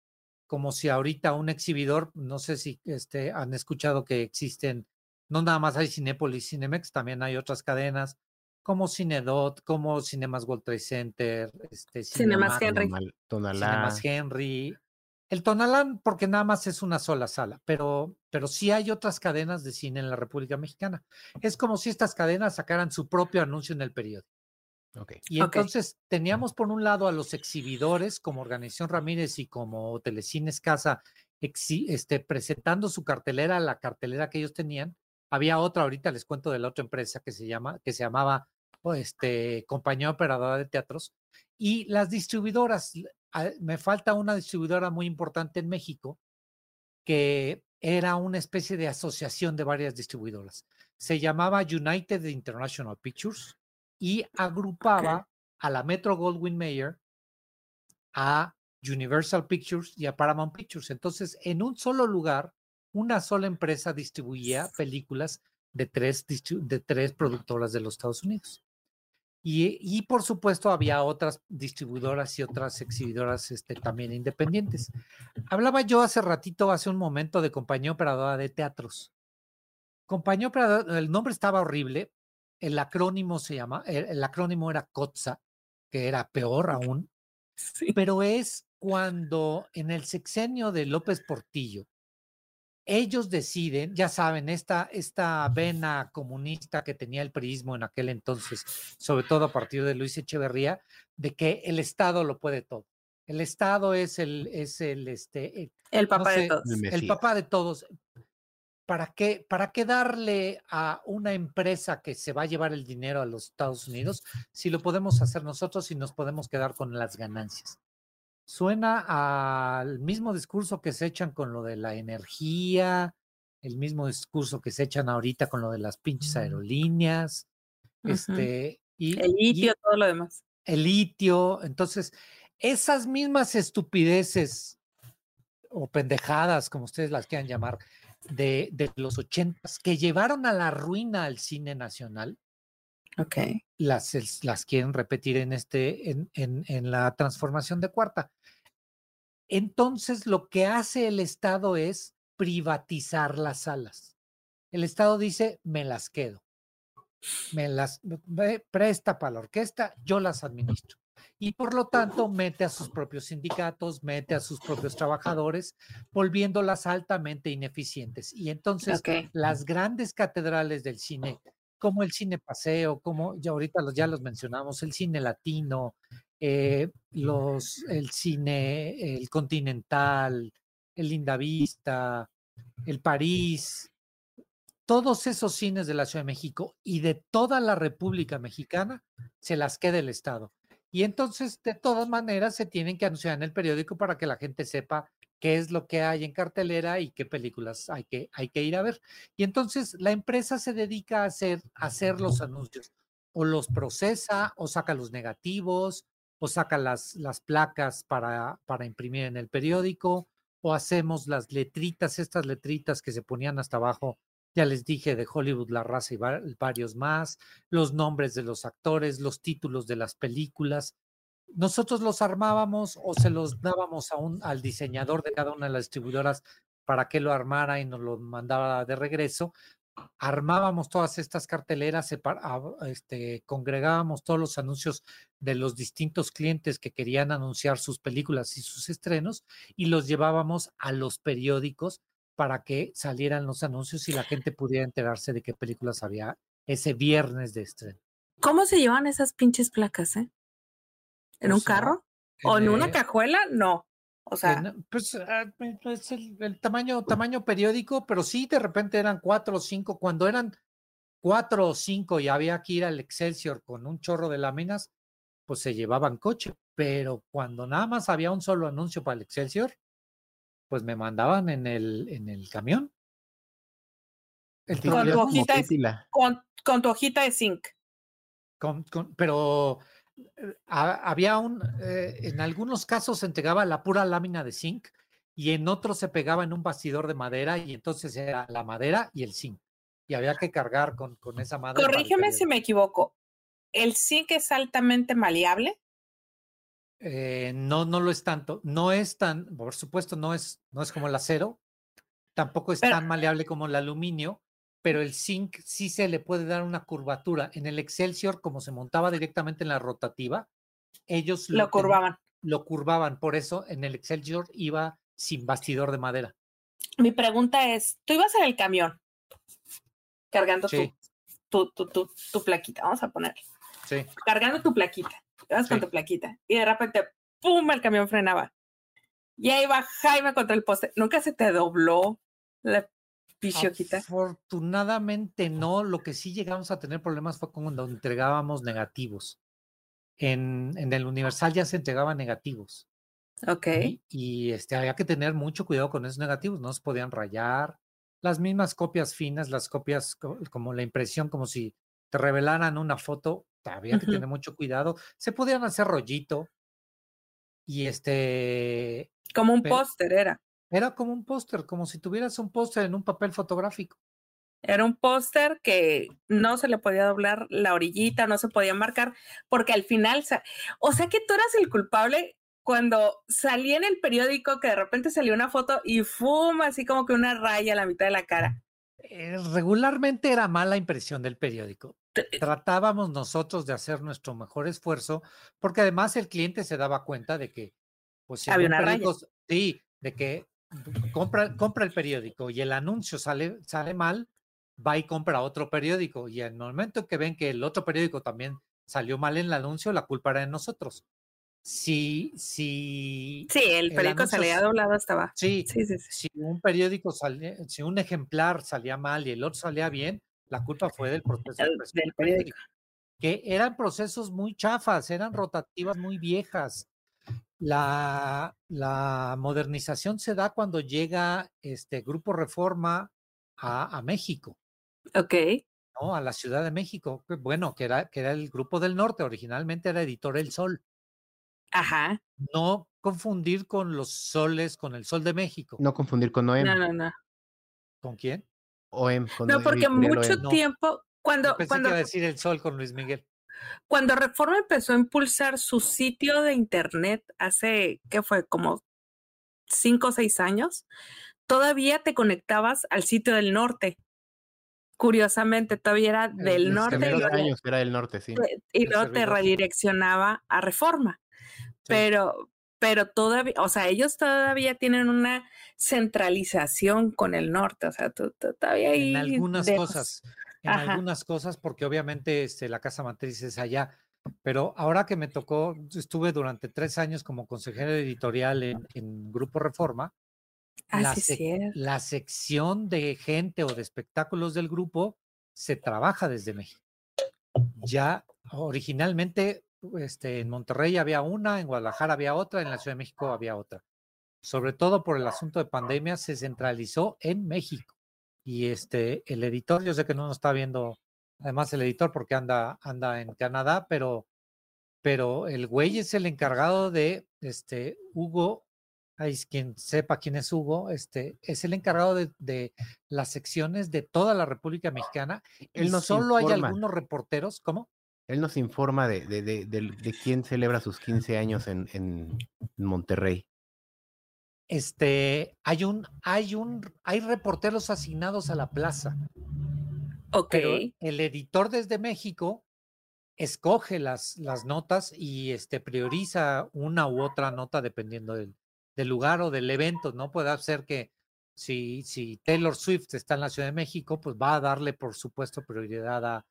como si ahorita un exhibidor, no sé si este, han escuchado que existen, no nada más hay Cinépolis, Cinemex, también hay otras cadenas como Cinedot, como Cinemas World Trade Center, este, Cinemas Henry. Cinemas Henry. El Tonalán, porque nada más es una sola sala, pero, pero sí hay otras cadenas de cine en la República Mexicana. Es como si estas cadenas sacaran su propio anuncio en el periódico. Okay. Y entonces teníamos por un lado a los exhibidores como Organización Ramírez y como Telecines Casa este, presentando su cartelera, la cartelera que ellos tenían. Había otra, ahorita les cuento de la otra empresa que se llama, que se llamaba este, compañía operadora de teatros, y las distribuidoras. Me falta una distribuidora muy importante en México que era una especie de asociación de varias distribuidoras. Se llamaba United International Pictures y agrupaba a la Metro Goldwyn Mayer, a Universal Pictures y a Paramount Pictures. Entonces, en un solo lugar, una sola empresa distribuía películas de tres, de tres productoras de los Estados Unidos. Y, por supuesto había otras distribuidoras y otras exhibidoras este, también independientes. Hablaba yo hace ratito, hace un momento, de compañía operadora de teatros. Compañía operadora, el nombre estaba horrible, el acrónimo se llama, el, acrónimo era COTSA, que era peor aún, pero es cuando en el sexenio de López Portillo, ellos deciden, ya saben, esta, esta vena comunista que tenía el priismo en aquel entonces, sobre todo a partir de Luis Echeverría, de que el Estado lo puede todo. El Estado es el, es el, este, el papá de todos. El, papá de todos. ¿Para qué, ¿Para qué darle a una empresa que se va a llevar el dinero a los Estados Unidos si lo podemos hacer nosotros y nos podemos quedar con las ganancias? Suena al mismo discurso que se echan con lo de la energía, el mismo discurso que se echan ahorita con lo de las pinches mm. aerolíneas, este, y el litio, todo lo demás. El litio, entonces, esas mismas estupideces o pendejadas, como ustedes las quieran llamar, de, de los ochentas, que llevaron a la ruina al cine nacional, Okay. Las, las quieren repetir en, este, en, en, en la transformación de cuarta. Entonces, lo que hace el Estado es privatizar las salas. El Estado dice, me las quedo. Me las presta para la orquesta, yo las administro. y por lo tanto mete a sus propios sindicatos, mete a sus propios trabajadores, volviéndolas altamente ineficientes. Y entonces las grandes catedrales del cine, como el cine paseo, como ya ahorita los, ya los mencionamos, el cine latino, eh, los, el cine, el continental, el Lindavista, el París, todos esos cines de la Ciudad de México y de toda la República Mexicana se las queda el Estado. Y entonces, de todas maneras, se tienen que anunciar en el periódico para que la gente sepa qué es lo que hay en cartelera y qué películas hay que, hay que ir a ver. Y entonces la empresa se dedica a hacer, a hacer los anuncios. O los procesa, o saca los negativos, o saca las, las placas para, para imprimir en el periódico, o hacemos las letritas, estas letritas que se ponían hasta abajo ya les dije de Hollywood, La Raza y varios más, los nombres de los actores, los títulos de las películas. Nosotros los armábamos o se los dábamos a un, al diseñador de cada una de las distribuidoras para que lo armara y nos lo mandaba de regreso. Armábamos todas estas carteleras, este, congregábamos todos los anuncios de los distintos clientes que querían anunciar sus películas y sus estrenos y los llevábamos a los periódicos para que salieran los anuncios y la gente pudiera enterarse de qué películas había ese viernes de estreno. ¿Cómo se llevan esas pinches placas, eh? ¿En un carro? ¿O en una cajuela? No. O sea. pues ah, es el, tamaño, tamaño periódico, pero sí, de repente eran cuatro o cinco. Cuando eran cuatro o cinco y había que ir al Excelsior con un chorro de láminas, pues se llevaban coche. Pero cuando nada más había un solo anuncio para el Excelsior, pues me mandaban en el, en el camión. con, tu hojita de, con, tu hojita de zinc. Con, pero eh, había un, eh, en algunos casos se entregaba la pura lámina de zinc y en otros se pegaba en un bastidor de madera y entonces era la madera y el zinc. Y había que cargar con, con esa madera. Corrígeme si me equivoco. ¿El zinc es altamente maleable? Eh, no, no lo es tanto. No es tan, por supuesto, no es, no es como el acero, tampoco es tan maleable como el aluminio, pero el zinc sí se le puede dar una curvatura. En el Excelsior, como se montaba directamente en la rotativa, ellos lo, curvaban. Lo curvaban, por eso en el Excelsior iba sin bastidor de madera. Mi pregunta es, tú ibas en el camión cargando tu, tu, tu, tu, plaquita, vamos a poner. Sí. Cargando tu plaquita vas con tu plaquita. Y de repente, ¡pum! el camión frenaba. Y ahí va Jaime contra el poste. ¿Nunca se te dobló la pichoquita? Afortunadamente no. Lo que sí llegamos a tener problemas fue cuando entregábamos negativos. En, en el Universal ya se entregaban negativos. Ok. Y, este, había que tener mucho cuidado con esos negativos. No se podían rayar. Las mismas copias finas, las copias como la impresión, como si te revelaran una foto, había que tener mucho cuidado. Se podían hacer rollito. Y este. Como un póster era. Era como un póster, como si tuvieras un póster en un papel fotográfico. Era un póster que no se le podía doblar la orillita, no se podía marcar, porque al final, o sea que tú eras el culpable cuando salía en el periódico que de repente salió una foto y fuma así como que una raya a la mitad de la cara. Eh, regularmente era mala impresión del periódico. Tratábamos nosotros de hacer nuestro mejor esfuerzo, porque además el cliente se daba cuenta de que, pues, si había una raya. Sí, de que compra, compra el periódico y el anuncio sale, sale mal, va y compra otro periódico. Y en el momento que ven que el otro periódico también salió mal en el anuncio, la culpa era de nosotros si, si sí, el periódico salía doblado estaba. Sí, sí, sí, Si un periódico salía, si un ejemplar salía mal y el otro salía bien, la culpa fue del proceso del periódico. Que eran procesos muy chafas, eran rotativas muy viejas. La, la modernización se da cuando llega este Grupo Reforma a, a México. Ok. ¿no? A la Ciudad de México. Bueno, que era, que era el Grupo del Norte, originalmente era Editor El Sol. Ajá. No confundir con los soles, con el sol de México. No confundir con OEM. No, no, no. ¿Con quién? OEM. Con no, porque mucho tiempo, cuando... pensé cuando, que iba a decir el sol con Luis Miguel. Cuando Reforma empezó a impulsar su sitio de internet hace, ¿qué fue? Como cinco o seis años, todavía te conectabas al sitio del norte. curiosamente todavía era El- del los norte y luego, años era del norte, sí. y luego te redireccionaba a reforma. Pero, pero todavía, o sea, ellos todavía tienen una centralización con el norte, o sea, todavía hay en algunas de- cosas, en Ajá. algunas cosas, porque obviamente este, la casa matriz es allá. Pero ahora que me tocó, estuve durante tres años como consejero editorial en, en Grupo Reforma. Ah, la, sí, sec- cierto. la sección de gente o de espectáculos del grupo se trabaja desde México. Ya originalmente este, en Monterrey había una, en Guadalajara había otra, en la Ciudad de México había otra. Sobre todo por el asunto de pandemia, se centralizó en México. Y este, el editor, yo sé que no nos está viendo, además el editor porque anda, anda en Canadá, pero, pero el güey es el encargado de este, Hugo, es quien sepa quién es Hugo, este, es el encargado de, de las secciones de toda la República Mexicana. Él y nos solo hay algunos reporteros, ¿cómo? Él nos informa de, de, de, de- de quién celebra sus 15 años en, en Monterrey. Este, hay un, hay un, hay reporteros asignados a la plaza, Ok. pero el editor desde México escoge las, las notas y este, prioriza una u otra nota dependiendo del, del lugar o del evento, ¿no? Puede ser que si, si Taylor Swift está en la Ciudad de México, pues va a darle, por supuesto, prioridad a,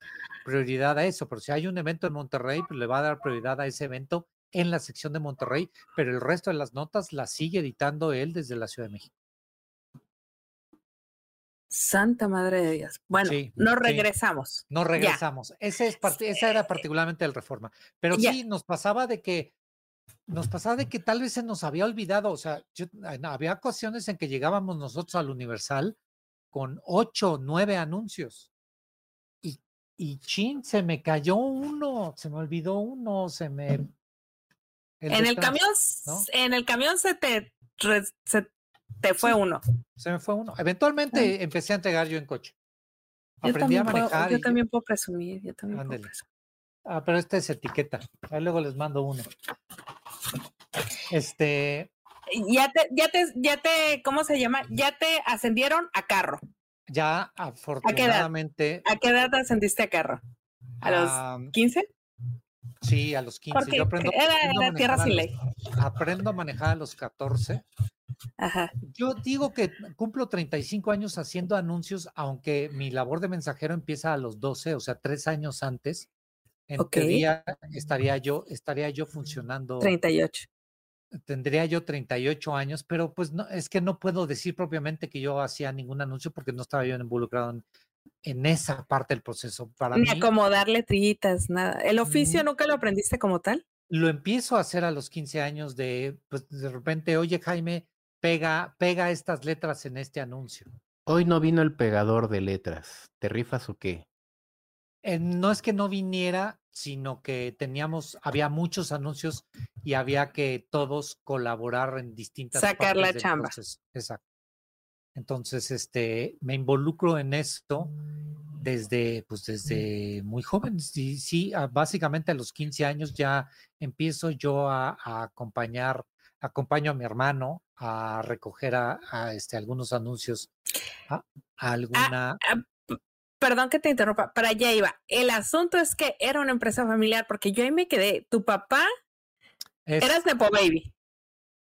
prioridad a eso. Pero si hay un evento en Monterrey, pues le va a dar prioridad a ese evento en la sección de Monterrey, pero el resto de las notas las sigue editando él desde la Ciudad de México. Santa Madre de Dios. Bueno, Sí, nos sí. regresamos. No regresamos. Ese es esa era particularmente el reforma. Pero Ya. sí, nos pasaba de que, nos pasaba de que tal vez se nos había olvidado. O sea, yo- había ocasiones en que llegábamos nosotros al Universal con ocho, nueve anuncios. Y, y chin, se me cayó uno, se me olvidó uno, se me. En el camión, en el camión se te, re- se te fue Sí. uno. Se me fue uno. Eventualmente empecé a entregar yo en coche. Yo Aprendí a puedo, manejar. yo también puedo presumir, yo también puedo Ándele. presumir. Ah, pero este es etiqueta. Ahí luego les mando uno. Este, Ya te, ya te, ya te, ¿cómo se llama? Ya te ascendieron a carro. ya afortunadamente. ¿A qué edad te ascendiste a carro? ¿A los ah, 15? Sí, a los 15. Porque Yo aprendo, era, aprendo era tierra sin ley. los- aprendo a manejar a los 14. Ajá. Yo digo que cumplo 35 años haciendo anuncios, aunque mi labor de mensajero empieza a los 12, o sea, tres años antes. En Ok. teoría estaría yo, estaría yo funcionando. 38. tendría yo 38 años, pero pues no, es que no puedo decir propiamente que yo hacía ningún anuncio porque no estaba yo involucrado en, en esa parte del proceso. Para Ni mí, acomodar letritas, nada. ¿El oficio Mm. nunca lo aprendiste como tal? lo empiezo a hacer a los 15 años de, pues de repente, oye Jaime, pega, pega estas letras en este anuncio. Hoy no vino el pegador de letras. ¿Te rifas o qué? Eh, no es que no viniera, sino que teníamos, había muchos anuncios y había que todos colaborar en distintas Sacar la del chamba. proceso. Exacto. Entonces, este, me involucro en esto desde, pues desde muy joven. Sí, sí, a- básicamente a los 15 años ya empiezo yo a, a acompañar, acompaño a mi hermano a recoger a, a, este, algunos anuncios, a, a alguna, Perdón que te interrumpa, para allá iba. El asunto es que era una empresa familiar, porque yo ahí me quedé. Tu papá, es- eras Nepo Baby.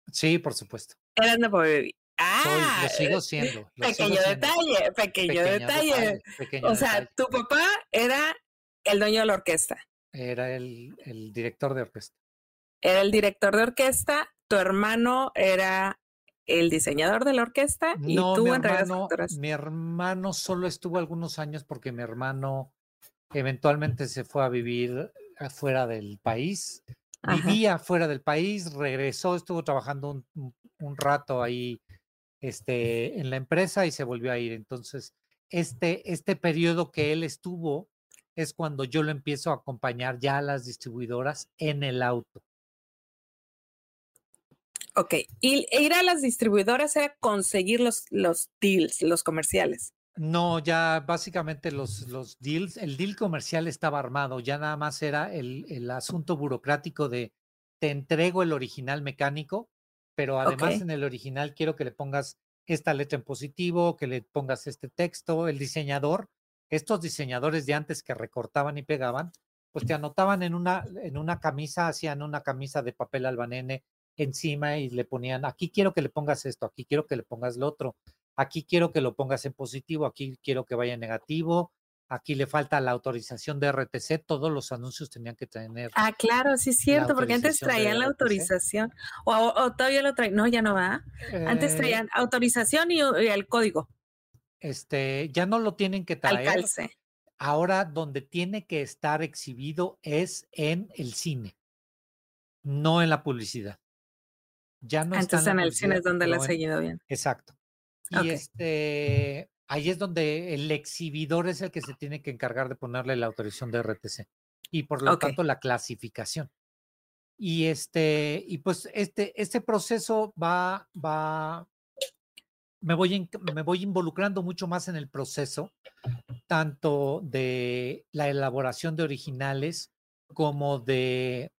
sí, por supuesto. Eras Nepo Baby. Soy, Ah, lo sigo siendo. lo sigo pequeño siendo. detalle, pequeño, Pequeño detalle. pequeño O sea, detalle. tu papá era el dueño de la orquesta, era el, el director de orquesta. era el director de orquesta, tu hermano era el diseñador de la orquesta y No, tú mi en hermano, mi hermano solo estuvo algunos años porque mi hermano eventualmente se fue a vivir afuera del país. Ajá. Vivía fuera del país, regresó, estuvo trabajando un- un rato ahí este, en la empresa y se volvió a ir. Entonces, este, este periodo que él estuvo es cuando yo lo empiezo a acompañar ya a las distribuidoras en el auto. Ok, y ir a las distribuidoras era conseguir los, los deals, los comerciales. No, ya básicamente los, los deals, el deal comercial estaba armado, ya nada más era el, el asunto burocrático de te entrego el original mecánico, pero además en el original quiero que le pongas esta letra en positivo, que le pongas este texto, el diseñador estos diseñadores de antes que recortaban y pegaban, pues te anotaban en una, en una camisa, hacían una camisa de papel albanene encima y le ponían, aquí quiero que le pongas esto, aquí quiero que le pongas lo otro, aquí quiero que lo pongas en positivo, aquí quiero que vaya en negativo, aquí le falta la autorización de RTC, todos los anuncios tenían que tener. Ah, claro, sí es cierto, porque antes traían la autorización, o, todavía lo traen, no, ya no va. antes eh traían autorización y, el código. Este, ya no lo tienen que traer. Ahora donde tiene que estar exhibido es en el cine, no en la publicidad. Ya no Entonces está en, el cine es donde le ha seguido bien. Exacto. Y este, ahí es donde el exhibidor es el que se tiene que encargar de ponerle la autorización de RTC y por lo tanto la clasificación. Y este, y pues este, este proceso va, va, me voy, me voy involucrando mucho más en el proceso, tanto de la elaboración de originales como de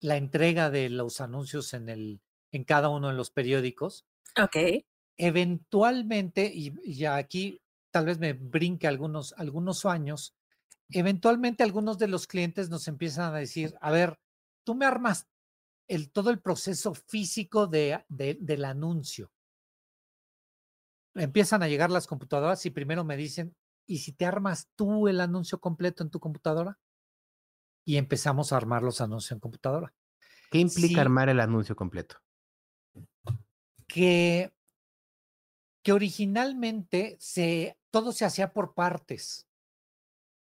la entrega de los anuncios en, el, en cada uno de los periódicos. Ok. Eventualmente, y, ya aquí tal vez me brinque algunos, algunos años, eventualmente algunos de los clientes nos empiezan a decir, a ver, tú me armas el, todo el proceso físico de, del anuncio empiezan a llegar las computadoras y primero me dicen, ¿y si te armas tú el anuncio completo en tu computadora? Y empezamos a armar los anuncios en computadora. ¿Qué implica armar el anuncio completo? Que, que originalmente todo se hacía por partes.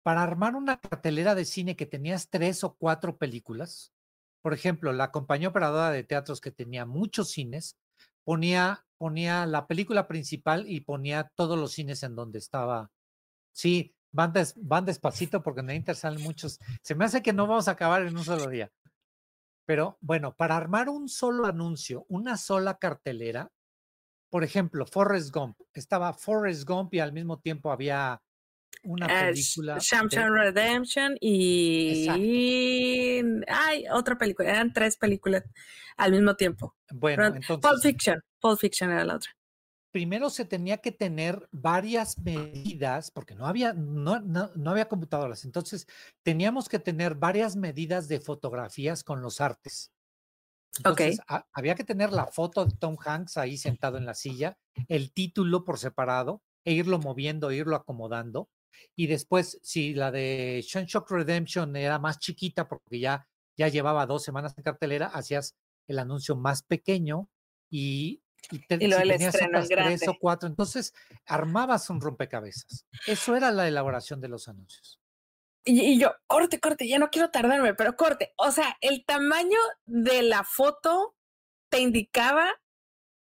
Para armar una cartelera de cine que tenías tres o cuatro películas, por ejemplo, la compañía operadora de teatros que tenía muchos cines, ponía la película principal y ponía todos los cines en donde estaba. Sí, van, van despacito porque en el Inter salen muchos. Se me hace que no vamos a acabar en un solo día. Pero bueno, para armar un solo anuncio, una sola cartelera, por ejemplo, Forrest Gump, estaba Forrest Gump y al mismo tiempo había una película. Uh, Redemption y. Ay, otra película. Eran tres películas al mismo tiempo. Bueno, entonces. Pulp Fiction. Pulp Fiction era la otra. Primero se tenía que tener varias medidas, porque no había, no, no, había computadoras. Entonces teníamos que tener varias medidas de fotografías con los artes. Entonces, había que tener la foto de Tom Hanks ahí sentado en la silla, el título por separado, e irlo moviendo, irlo acomodando. Y después, si la de Shock Redemption era más chiquita, porque ya, ya llevaba dos semanas en cartelera, hacías el anuncio más pequeño y, y, tenías otras tres o cuatro. Entonces, armabas un rompecabezas. Eso era la elaboración de los anuncios. Y, yo, corte, corte, ya no quiero tardarme, pero corte. O sea, el tamaño de la foto te indicaba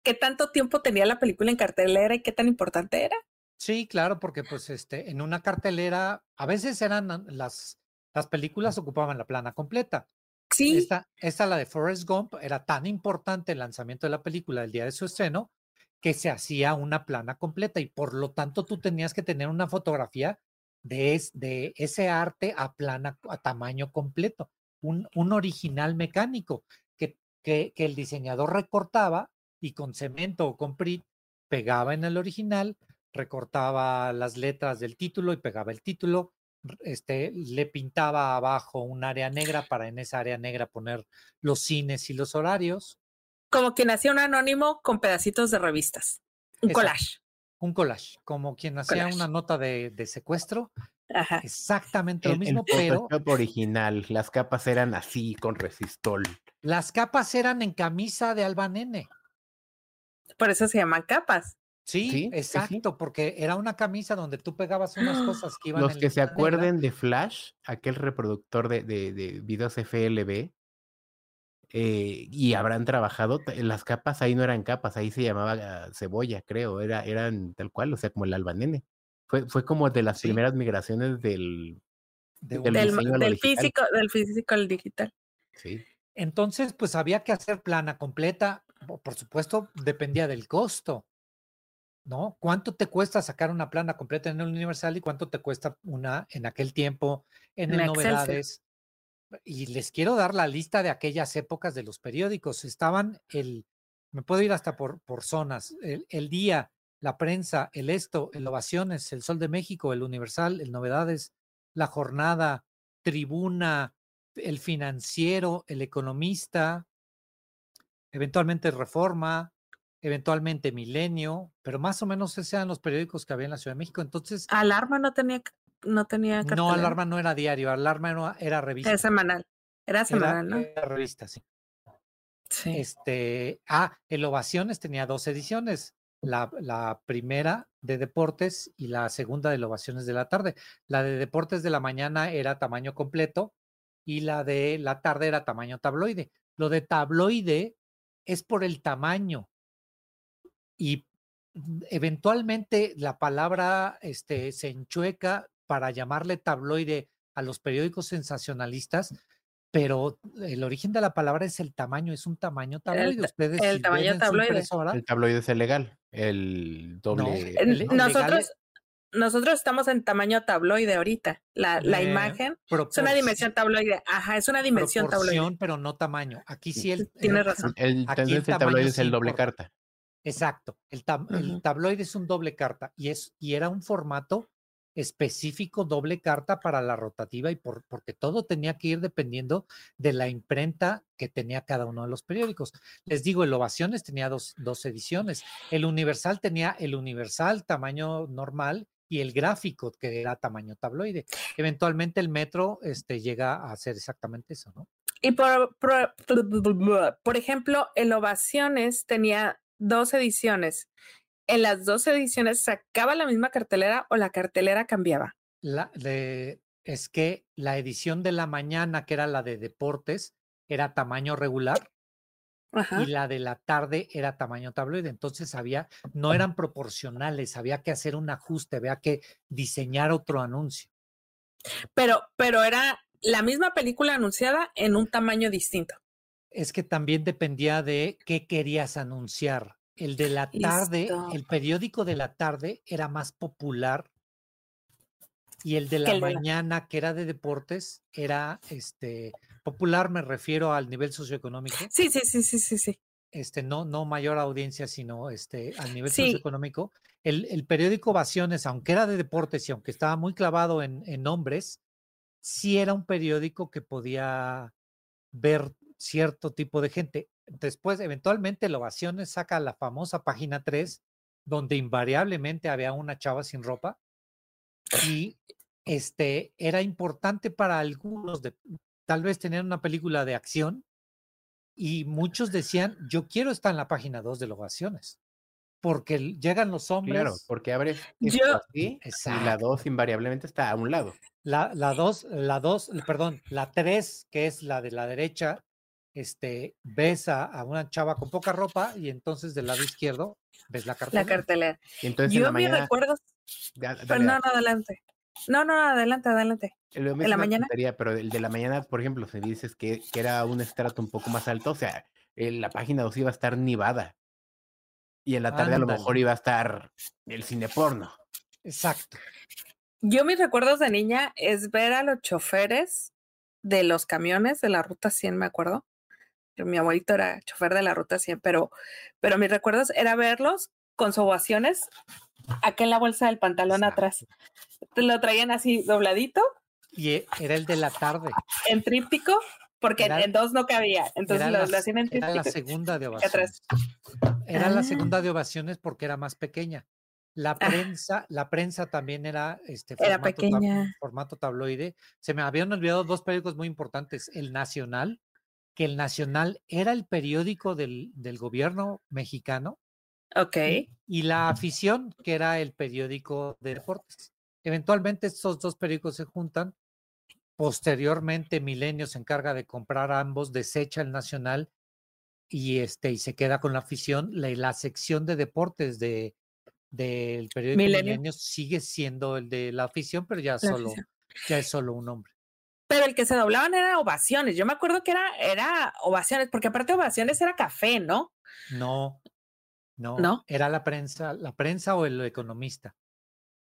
qué tanto tiempo tenía la película en cartelera y qué tan importante era. Sí, claro, porque pues este, en una cartelera, a veces eran las, las películas ocupaban la plana completa. Sí. Esta, esta, la de Forrest Gump, era tan importante el lanzamiento de la película el día de su estreno que se hacía una plana completa y por lo tanto tú tenías que tener una fotografía de, de ese arte a plana, a tamaño completo, un, un original mecánico que, que, que el diseñador recortaba y con cemento o con PRIT pegaba en el original, recortaba las letras del título y pegaba el título, este, le pintaba abajo un área negra para en esa área negra poner los cines y los horarios. Como quien hacía un anónimo con pedacitos de revistas, un collage. Un collage, como quien hacía una nota de, secuestro. Exactamente lo mismo, pero. original, las capas eran así, con resistol. Las capas eran en camisa de albanene. Por eso se llaman capas. Sí, exacto, porque era una camisa donde tú pegabas unas cosas que iban. Los que se acuerden de Flash, aquel reproductor de, de, videos FLB, eh, y habrán trabajado, las capas ahí no eran capas, ahí se llamaba cebolla, creo, era, eran tal cual, o sea, como el albanene. Fue, fue como de las primeras migraciones del, del, del, físico, del físico al digital. Sí. Entonces, pues había que hacer plana completa, por supuesto, dependía del costo. ¿no? ¿Cuánto te cuesta sacar una plana completa en el Universal y cuánto te cuesta una en aquel tiempo en el Novedades? Y les quiero dar la lista de aquellas épocas de los periódicos. Estaban el, me puedo ir hasta por, por zonas, el, día, la prensa, el esto, el ovaciones, el Sol de México, el Universal, el Novedades, la Jornada, Tribuna, el Financiero, el Economista, eventualmente Reforma, eventualmente Milenio, pero más o menos esos eran los periódicos que había en la Ciudad de México. Entonces. Alarma no tenía, no tenía. No, Alarma no era diario, Alarma era, era revista. Era semanal. Era semanal, ¿no? Era revista, sí. Sí. Este, ah, el Ovaciones tenía dos ediciones. La, la, primera de deportes y la segunda de Ovaciones de la tarde. La de deportes de la mañana era tamaño completo y la de la tarde era tamaño tabloide. Lo de tabloide es por el tamaño y eventualmente la palabra este, se enchueca para llamarle tabloide a los periódicos sensacionalistas, pero el origen de la palabra es el tamaño, es un tamaño tabloide. Ustedes, el tamaño tabloide. el tabloide es el legal, el doble. nosotros, nosotros estamos en tamaño tabloide ahorita. La, la imagen es una dimensión tabloide. Ajá, es una dimensión tabloide. pero no tamaño. Aquí sí el. Tiene razón. El, el tabloide es el doble carta. Exacto. El, tabloide es un doble carta y, es, y era un formato específico doble carta para la rotativa y por, porque todo tenía que ir dependiendo de la imprenta que tenía cada uno de los periódicos. Les digo, el Ovaciones tenía dos, dos ediciones. El Universal tenía el Universal tamaño normal y el gráfico que era tamaño tabloide. Eventualmente el metro este, llega a hacer exactamente eso, ¿no? Y por, por, por ejemplo, el Ovaciones tenía dos ediciones. ¿En las dos ediciones sacaba la misma cartelera o la cartelera cambiaba? La, es que la edición de la mañana, que era la de deportes, era tamaño regular. Y la de la tarde era tamaño tabloide. Entonces había, no eran proporcionales, había que hacer un ajuste, había que diseñar otro anuncio. Pero, pero era la misma película anunciada en un tamaño distinto es que también dependía de qué querías anunciar. El de la tarde, el periódico de la tarde era más popular y el de la mañana, que era de deportes, era este popular, me refiero al nivel socioeconómico. Sí, sí, sí, sí, sí, sí. Este, no, no mayor audiencia, sino este, al nivel socioeconómico. El, el, periódico Ovaciones, aunque era de deportes y aunque estaba muy clavado en, en nombres, sí era un periódico que podía ver cierto tipo de gente. Después, eventualmente, la Ovaciones saca la famosa página 3, donde invariablemente había una chava sin ropa. Y este era importante para algunos de tal vez tener una película de acción. Y muchos decían, yo quiero estar en la página 2 de la Ovaciones. Porque llegan los hombres. Claro, porque abre yo, así, y la 2 invariablemente está a un lado. La 2, la 2, perdón, la 3, que es la de la derecha, este, ves a, una chava con poca ropa y entonces del lado izquierdo ves la cartelera. La cartelera. entonces Yo me recuerdo. no, no, adelante. No, no, adelante, adelante. ¿En la mañana? pero el de la mañana, por ejemplo, si dices que, que era un estrato un poco más alto, o sea, la página 2 iba a estar nivada. Y en la tarde a lo mejor iba a estar el cine porno. Exacto. Yo mis recuerdos de niña es ver a los choferes de los camiones de la ruta 100, me acuerdo, mi abuelito era chofer de la ruta 100, pero, pero mis recuerdos era verlos con su ovaciones acá en la bolsa del pantalón atrás. Lo traían así dobladito. Y e, era el de la tarde. En tríptico, porque en dos no cabía. Entonces lo, hacían en tríptico. Era la segunda de ovaciones. Era la ah. segunda de ovaciones porque era más pequeña. La ah. prensa, la prensa también era este era pequeña. formato tabloide. Se me habían olvidado dos periódicos muy importantes, El Nacional que el Nacional era el periódico del, del gobierno mexicano. Ok. Y, la afición, que era el periódico de deportes. Eventualmente estos dos periódicos se juntan. Posteriormente, Milenio se encarga de comprar ambos, desecha el Nacional y, este, y se queda con la afición. La, la sección de deportes de, del periódico Milenio. sigue siendo el de la afición, pero ya, solo, ya es solo un hombre pero el que se doblaban era ovaciones. Yo me acuerdo que era, era ovaciones, porque aparte ovaciones era café, ¿no? No, no, no. Era la prensa, la prensa o el economista.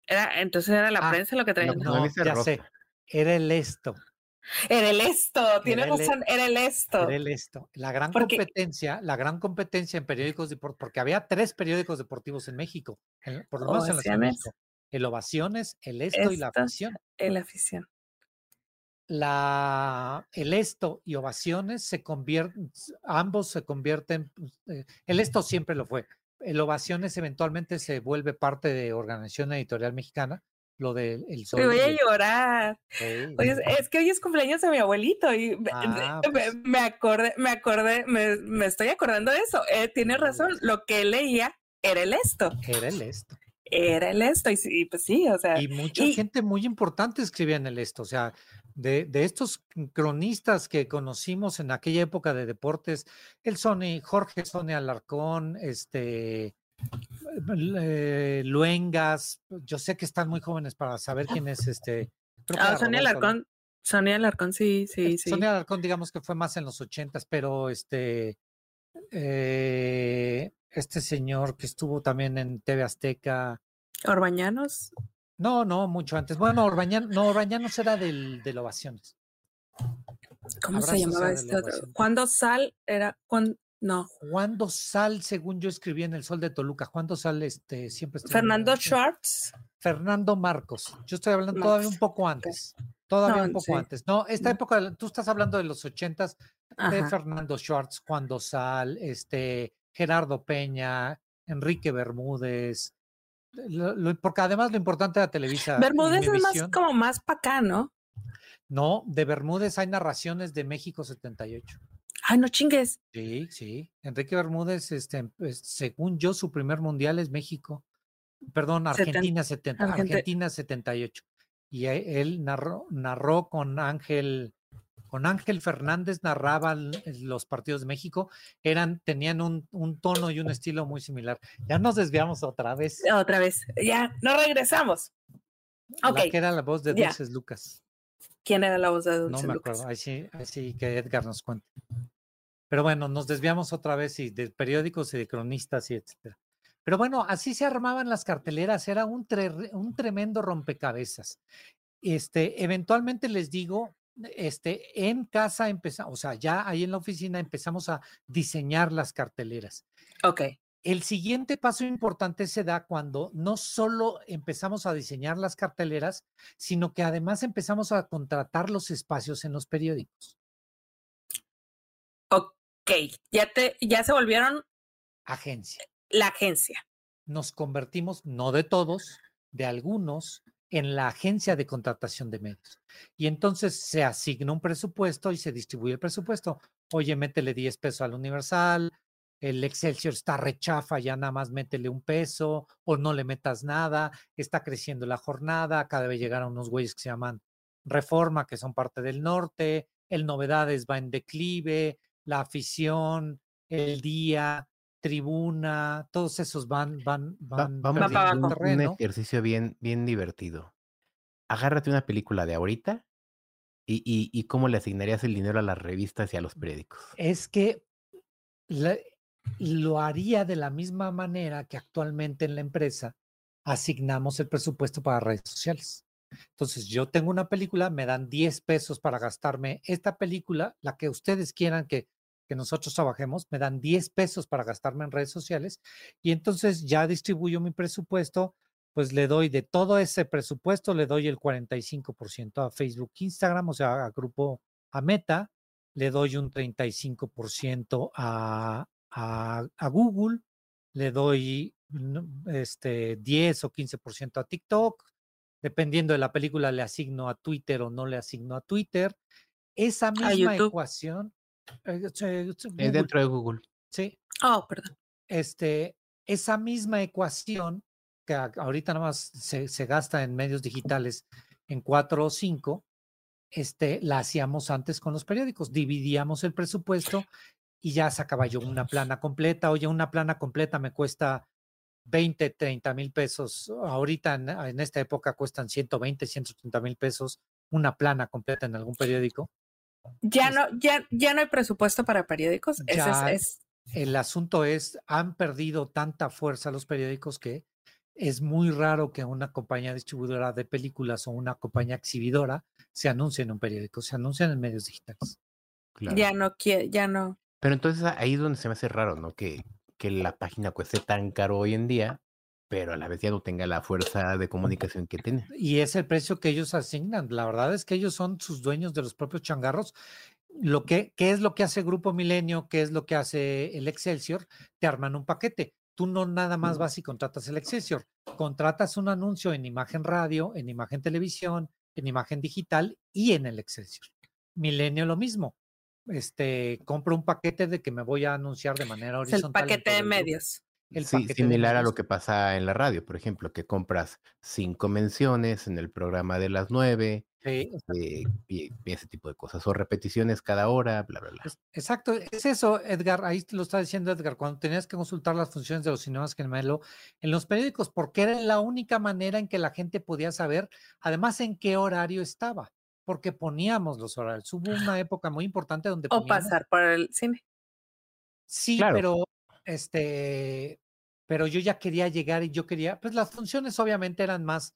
Era, entonces era la ah, prensa lo que traía. No, ya sé. Era el esto. Era el esto, tiene Era el razón, era el esto. Era el esto. La gran Porque- competencia, la gran competencia en periódicos deportivos, porque había tres periódicos deportivos en México, en- por lo menos en la Ciudad de Ovaciones. México. El Ovaciones, el Esto y la Esto. Afición. En la afición. La, el Esto y Ovaciones se convierten, ambos se convierten, pues, eh, el Esto siempre lo fue. El Ovaciones eventualmente se vuelve parte de Organización Editorial Mexicana, lo del el Sol. Me voy a y llorar. Oye, es que hoy es cumpleaños de mi abuelito y me, Ah, me- pues. me acordé, me acordé, me, me estoy acordando de eso. Eh, tiene razón, lo que leía era el esto, Era el Esto. era el esto y, sí, pues sí, o sea, Y mucha y- gente muy importante escribía en el esto, o sea, de, de estos cronistas que conocimos en aquella época de deportes, el Sony, Jorge Sony Alarcón, este, eh, Luengas, yo sé que están muy jóvenes para saber quién es este. ah, Sonia. Alarcón, Sonia Alarcón, sí, sí, Eh, sí. Sonia Alarcón, digamos que fue más en los ochentas, pero este, eh, este señor que estuvo también en TV Azteca, Orbañanos, no, no, mucho antes. Bueno, Orbañanos, no, Orbañanos era del, del Ovaciones. ¿cómo se llamaba esto? Elevación. Cuando Sal era, cuando, no, Juan Dosal, según yo escribí en El Sol de Toluca, Juan Dosal este, siempre estuvo en Fernando. Schwartz, Fernando Marcos. Yo estoy hablando todavía un poco antes. Todavía No, un poco sí. antes. No, esta No. época, tú estás hablando de los ochentas, de. Fernando Schwartz, Juan Dosal, este, Gerardo Peña, Enrique Bermúdez. Lo- lo- porque además lo importante de la Televisa. Bermúdez es más como más para acá, ¿no? No, de Bermúdez hay narraciones de México 78. Ay, no chingues. Sí, sí. Enrique Bermúdez, este, pues, según yo, su primer mundial es México. Perdón, Argentina 70, Argenti- Argentina 78. Y él narró, narró con Ángel, con Ángel Fernández narraban los partidos de México. Eran, tenían un, un tono y un estilo muy similar. Ya nos desviamos otra vez. Otra vez, ya, no regresamos. La Ok, que era la voz de. Dulces Lucas. ¿quién era la voz de No Dulce me Lucas? acuerdo. Ahí sí, ahí sí que Edgar nos cuente. Pero bueno, nos desviamos otra vez y de periódicos y de cronistas y etcétera. Pero bueno, así se armaban las carteleras, era un, tre- un tremendo rompecabezas. Este, eventualmente les digo, este, en casa empezamos, o sea, ya ahí en la oficina empezamos a diseñar las carteleras. Ok, El siguiente paso importante se da cuando no solo empezamos a diseñar las carteleras, sino que además empezamos a contratar los espacios en los periódicos. ok, ya te, ya se volvieron Agencia. la agencia. Nos convertimos, no de todos, de algunos, en la agencia de contratación de medios. Y entonces se asigna un presupuesto y se distribuye el presupuesto. Oye, métele 10 pesos al Universal, el Excelsior está rechafa, ya nada más métele un peso o no le metas nada, está creciendo la jornada, cada vez llegaron unos güeyes que se llaman Reforma, que son parte del norte, el Novedades va en declive, la afición, el día, tribuna, todos esos van, van, Va- van vamos a un, un ejercicio bien, bien divertido. Agárrate una película de ahorita y, y, y cómo le asignarías el dinero a las revistas y a los periódicos. Es que la- lo haría de la misma manera que actualmente en la empresa asignamos el presupuesto para redes sociales. Entonces, yo tengo una película, me dan 10 pesos para gastarme esta película, la que ustedes quieran que, que nosotros trabajemos, me dan 10 pesos para gastarme en redes sociales y entonces ya distribuyo mi presupuesto, pues le doy de todo ese presupuesto, le doy el 45% a Facebook, Instagram, o sea, a grupo, a Meta, le doy un 35% a, a, a Google, le doy mm, este 10 o 15% a TikTok, dependiendo de la película le asigno a Twitter o no le asigno a Twitter. Esa misma ecuación, Es Google, dentro de Google. sí, Oh, perdón. este, esa misma ecuación que ahorita nada más se, se gasta en medios digitales en cuatro o cinco, este, la hacíamos antes con los periódicos, dividíamos el presupuesto y ya sacaba yo una plana completa. Oye, una plana completa me cuesta 20, 30 mil pesos. Ahorita en, en esta época cuestan 120, 130 mil pesos una plana completa en algún periódico. Ya no, ya, ya no hay presupuesto para periódicos. Ya- es, es- El asunto es, han perdido tanta fuerza los periódicos que es muy raro que una compañía distribuidora de películas o una compañía exhibidora se anuncia en un periódico, se anuncian en medios digitales. Ya no quiere, ya no. Pero entonces ahí es donde se me hace raro, ¿no? Que, que la página cueste tan caro hoy en día, pero a la vez ya no tenga la fuerza de comunicación que tiene. Y es el precio que ellos asignan. La verdad es que ellos son sus dueños de los propios changarros. Lo que, ¿Qué es lo que hace Grupo Milenio? ¿Qué es lo que hace el Excelsior? Te arman un paquete. Tú no nada más vas y contratas el Excelsior. Contratas un anuncio en imagen radio, en imagen televisión, en imagen digital y en el Excelsior. Milenio lo mismo. Este, compro un paquete de que me voy a anunciar de manera horizontal. el paquete de medios. El sí, similar a lo que pasa en la radio, por ejemplo, que compras cinco menciones en el programa de las nueve, eh, y, ese tipo de cosas, o repeticiones cada hora, bla, bla, bla. Exacto, es eso, Edgar, ahí lo está diciendo Edgar, cuando tenías que consultar las funciones de los cinemas que en los periódicos, porque era la única manera en que la gente podía saber, además, en qué horario estaba porque poníamos los horarios. Hubo una [sighs] época muy importante donde... O pasar por el cine. Sí, pero este, pero yo ya quería llegar y yo quería, pues las funciones obviamente eran más,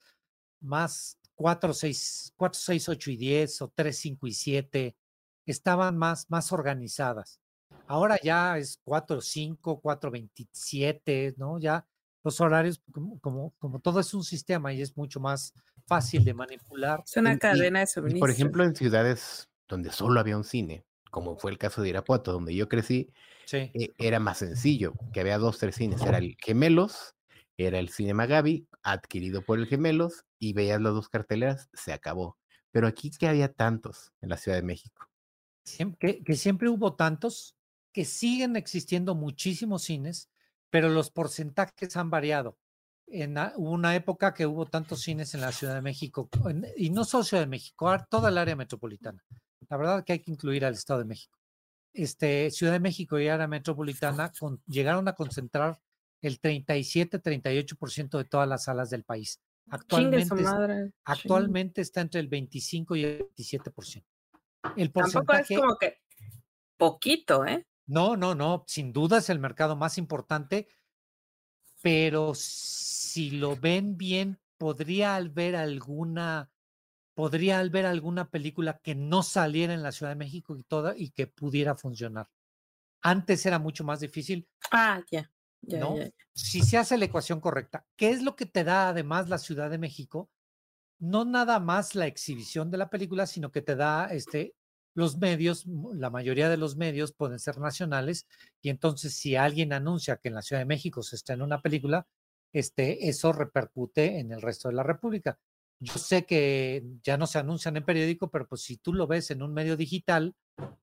más 4, 6, 4, 6, 8 y 10 o 3, 5 y 7, estaban más, más organizadas. Ahora ya es 4, 5, 4, 27, ¿no? Ya los horarios, como, como, como todo es un sistema y es mucho más fácil de manipular. Es una cadena de suministro. Por ejemplo, en ciudades donde solo había un cine, como fue el caso de Irapuato, donde yo crecí, eh, era más sencillo, que había dos, tres cines. Era el Gemelos, era el Cinema Gaby, adquirido por el Gemelos, y veías las dos carteleras, se acabó. Pero aquí que había tantos en la Ciudad de México. que, que siempre hubo tantos, que siguen existiendo muchísimos cines, pero los porcentajes han variado en una época que hubo tantos cines en la Ciudad de México, y no solo Ciudad de México, toda el área metropolitana. La verdad que hay que incluir al Estado de México. Este, Ciudad de México y área metropolitana llegaron a concentrar el 37-38% de todas las salas del país. Actualmente, actualmente está entre el 25 y el 27%. El porcentaje, Tampoco es como que poquito, ¿eh? No, no, no, sin duda es el mercado más importante, pero si lo ven bien, podría haber alguna, podría haber alguna película que no saliera en la Ciudad de México y toda y que pudiera funcionar. Antes era mucho más difícil. Ah, ya. ¿no? Si se hace la ecuación correcta, ¿qué es lo que te da además la Ciudad de México? No nada más la exhibición de la película, sino que te da este los medios, la mayoría de los medios pueden ser nacionales y entonces si alguien anuncia que en la Ciudad de México se está en una película, este, eso repercute en el resto de la República. Yo sé que ya no se anuncian en periódico, pero pues si tú lo ves en un medio digital,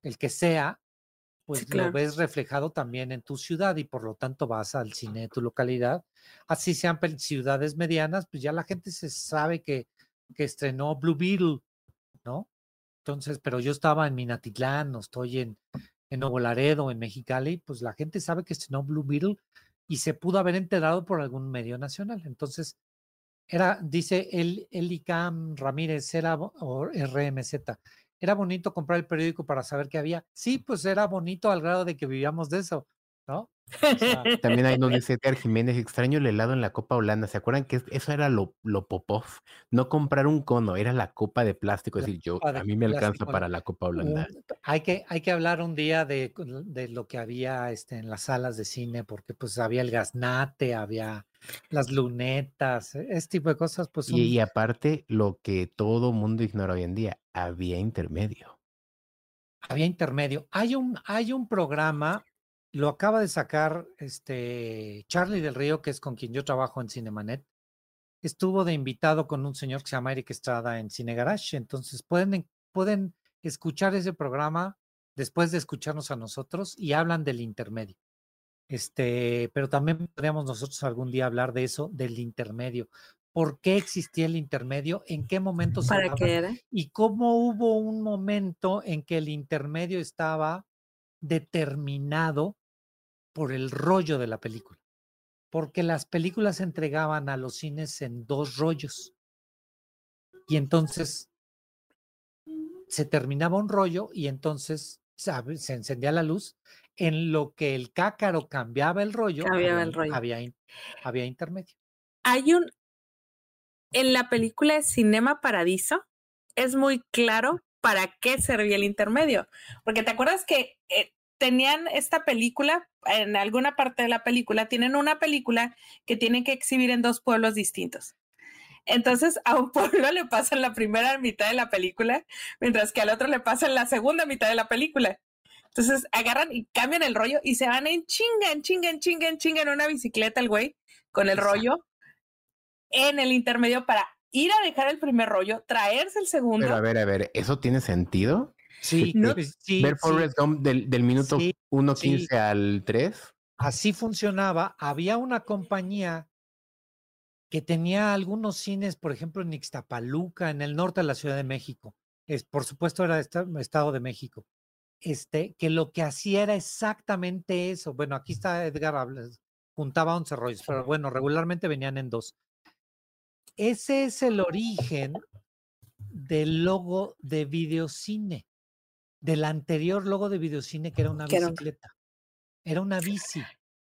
el que sea, pues lo ves reflejado también en tu ciudad y por lo tanto vas al cine de tu localidad. Así sean ciudades medianas, pues ya la gente se sabe que, que estrenó Blue Beetle, ¿no? Entonces, pero yo estaba en Minatitlán, no estoy en, en Nuevo Laredo, en Mexicali, pues la gente sabe que estrenó Blue Beetle y se pudo haber enterado por algún medio nacional. Entonces, era, dice el Elicam Ramírez, era o RMZ, era bonito comprar el periódico para saber qué había. Sí, pues era bonito al grado de que vivíamos de eso, ¿no? [laughs] También hay donde dice Edgar Jiménez, extraño el helado en la copa holanda. ¿Se acuerdan que eso era lo, lo popov? No comprar un cono, era la copa de plástico. Es decir, yo, a mí me alcanza para la copa holanda. hay, que, hay que hablar un día de, de, lo que había este, en las salas de cine, porque pues había el gaznate, había las lunetas, e, ese tipo de cosas. Pues, y, y aparte, lo que todo mundo ignora hoy en día, había intermedio. Había intermedio. Hay un, hay un programa lo acaba de sacar este Charlie del Río, que es con quien yo trabajo en Cinemanet. Estuvo de invitado con un señor que se llama Eric Estrada en Cine Garage. Entonces pueden, pueden escuchar ese programa después de escucharnos a nosotros y hablan del intermedio. Este, pero también podríamos nosotros algún día hablar de eso, del intermedio. ¿Por qué existía el intermedio? ¿En qué momento se ¿Para qué era? Y cómo hubo un momento en que el intermedio estaba determinado por el rollo de la película, porque las películas se entregaban a los cines en dos rollos. Y entonces se terminaba un rollo y entonces se encendía la luz. En lo que el cácaro cambiaba el rollo, había, el rollo. había, había intermedio. Hay un, en la película Cinema Paradiso, es muy claro para qué servía el intermedio. Porque te acuerdas que eh, tenían esta película, en alguna parte de la película, tienen una película que tienen que exhibir en dos pueblos distintos. Entonces a un [laughs] pueblo le pasan la primera mitad de la película, mientras que al otro le pasan la segunda mitad de la película. Entonces agarran y cambian el rollo y se van en chinga, en chinga, en chinga, en chinga en una bicicleta el güey con el rollo en el intermedio para ir a dejar el primer rollo, traerse el segundo. Pero a ver, a ver, ¿eso tiene sentido? Sí, sí ver Forrest Gump del, del, minuto 1.15 al 3. Así funcionaba. Había una compañía que tenía algunos cines, por ejemplo, en Ixtapaluca, en el norte de la Ciudad de México. Es, por supuesto, era Estado de México. Este, que lo que hacía era exactamente eso. Bueno, aquí está Edgar, juntaba 11 rollos, pero bueno, regularmente venían en dos. Ese es el origen del logo de videocine, del anterior logo de videocine que era una bicicleta. Era una bici.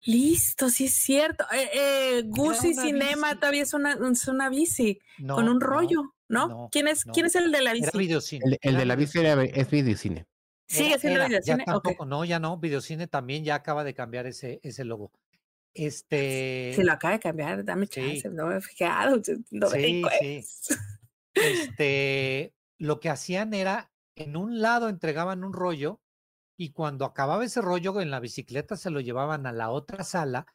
Listo, sí es cierto. Eh, eh Gucci Cinema todavía es una, es una bici con un rollo, ¿no? ¿Quién, es, ¿Quién es el de la bici? Era videocine. El, de la bici era, es videocine. Es el videocine. Ya tampoco, no, ya no. Videocine también ya acaba de cambiar ese, ese logo. Este. Se lo acaba de cambiar, dame chance, no me he fijado. [laughs] No sí, sí. Este, lo que hacían era, en un lado entregaban un rollo y cuando acababa ese rollo en la bicicleta se lo llevaban a la otra sala,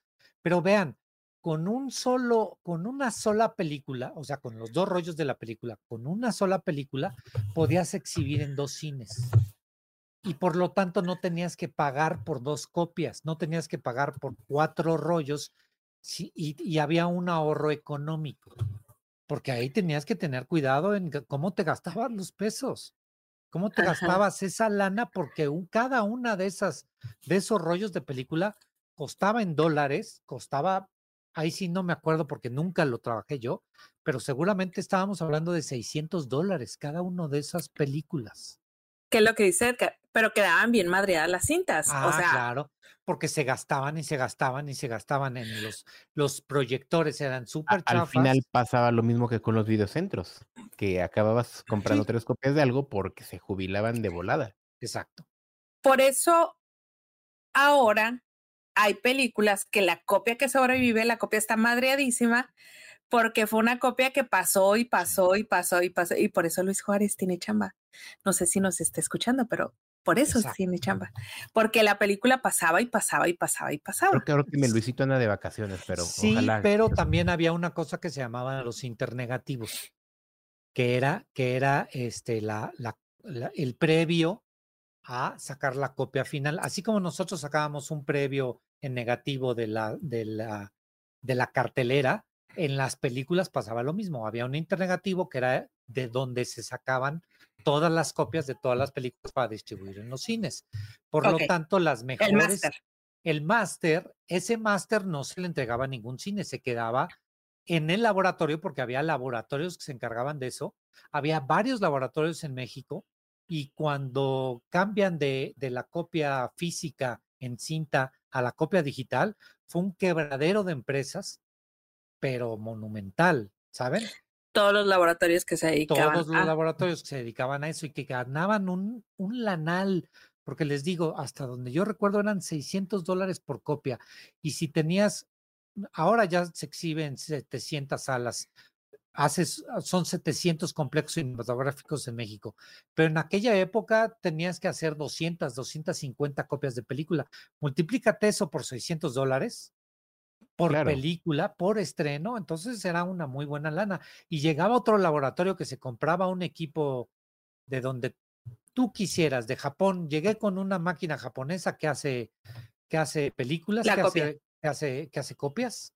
pero vean, con un solo, con una sola película, o sea, con los dos rollos de la película, con una sola película, podías exhibir en dos cines y por lo tanto no tenías que pagar por dos copias, no tenías que pagar por cuatro rollos y, había un ahorro económico, porque ahí tenías que tener cuidado en cómo te gastabas los pesos, cómo te gastabas esa lana, porque cada una de esas, de esos rollos de película costaba en dólares, costaba, ahí sí no me acuerdo porque nunca lo trabajé yo, pero seguramente estábamos hablando de 600 dólares cada uno de esas películas. ¿Qué es lo que dice Pero quedaban bien madreadas las cintas. Ah, o sea, claro, porque se gastaban y se gastaban y se gastaban en los, los proyectores, eran súper chafas. Al final pasaba lo mismo que con los videocentros, que acababas comprando tres copias de algo porque se jubilaban de volada. Exacto. Por eso ahora hay películas que la copia que sobrevive, la copia está madreadísima, porque fue una copia que pasó y pasó y pasó y pasó, y por eso Luis Juárez tiene chamba. No sé si nos está escuchando, pero por eso tiene chamba. Porque la película pasaba y pasaba y pasaba y pasaba. Creo, que me Luisito anda de vacaciones, pero sí, pero también había una cosa que se llamaban los internegativos, que era, que era este, la, la, el previo a sacar la copia final, así como nosotros sacábamos un previo en negativo de la, de la, de la cartelera, en las películas pasaba lo mismo. Había un internegativo que era de donde se sacaban todas las copias de todas las películas para distribuir en los cines. Por lo tanto, las mejores. El máster. El máster, ese máster no se le entregaba a ningún cine, se quedaba en el laboratorio porque había laboratorios que se encargaban de eso. Había varios laboratorios en México y cuando cambian de, de la copia física en cinta a la copia digital, fue un quebradero de empresas pero monumental, ¿saben? Todos los laboratorios que se dedicaban. Todos los laboratorios que se dedicaban a eso y que ganaban un, un lanal, porque les digo, hasta donde yo recuerdo eran 600 dólares por copia. Y si tenías, ahora ya se exhiben 700 salas, haces, son 700 complejos cinematográficos en México, pero en aquella época tenías que hacer 200, 250 copias de película. Multiplícate eso por 600 dólares por película, por estreno, entonces era una muy buena lana. Y llegaba otro laboratorio que se compraba un equipo de donde tú quisieras, de Japón. Llegué con una máquina japonesa que hace, que hace películas, que hace, que hace, que hace copias.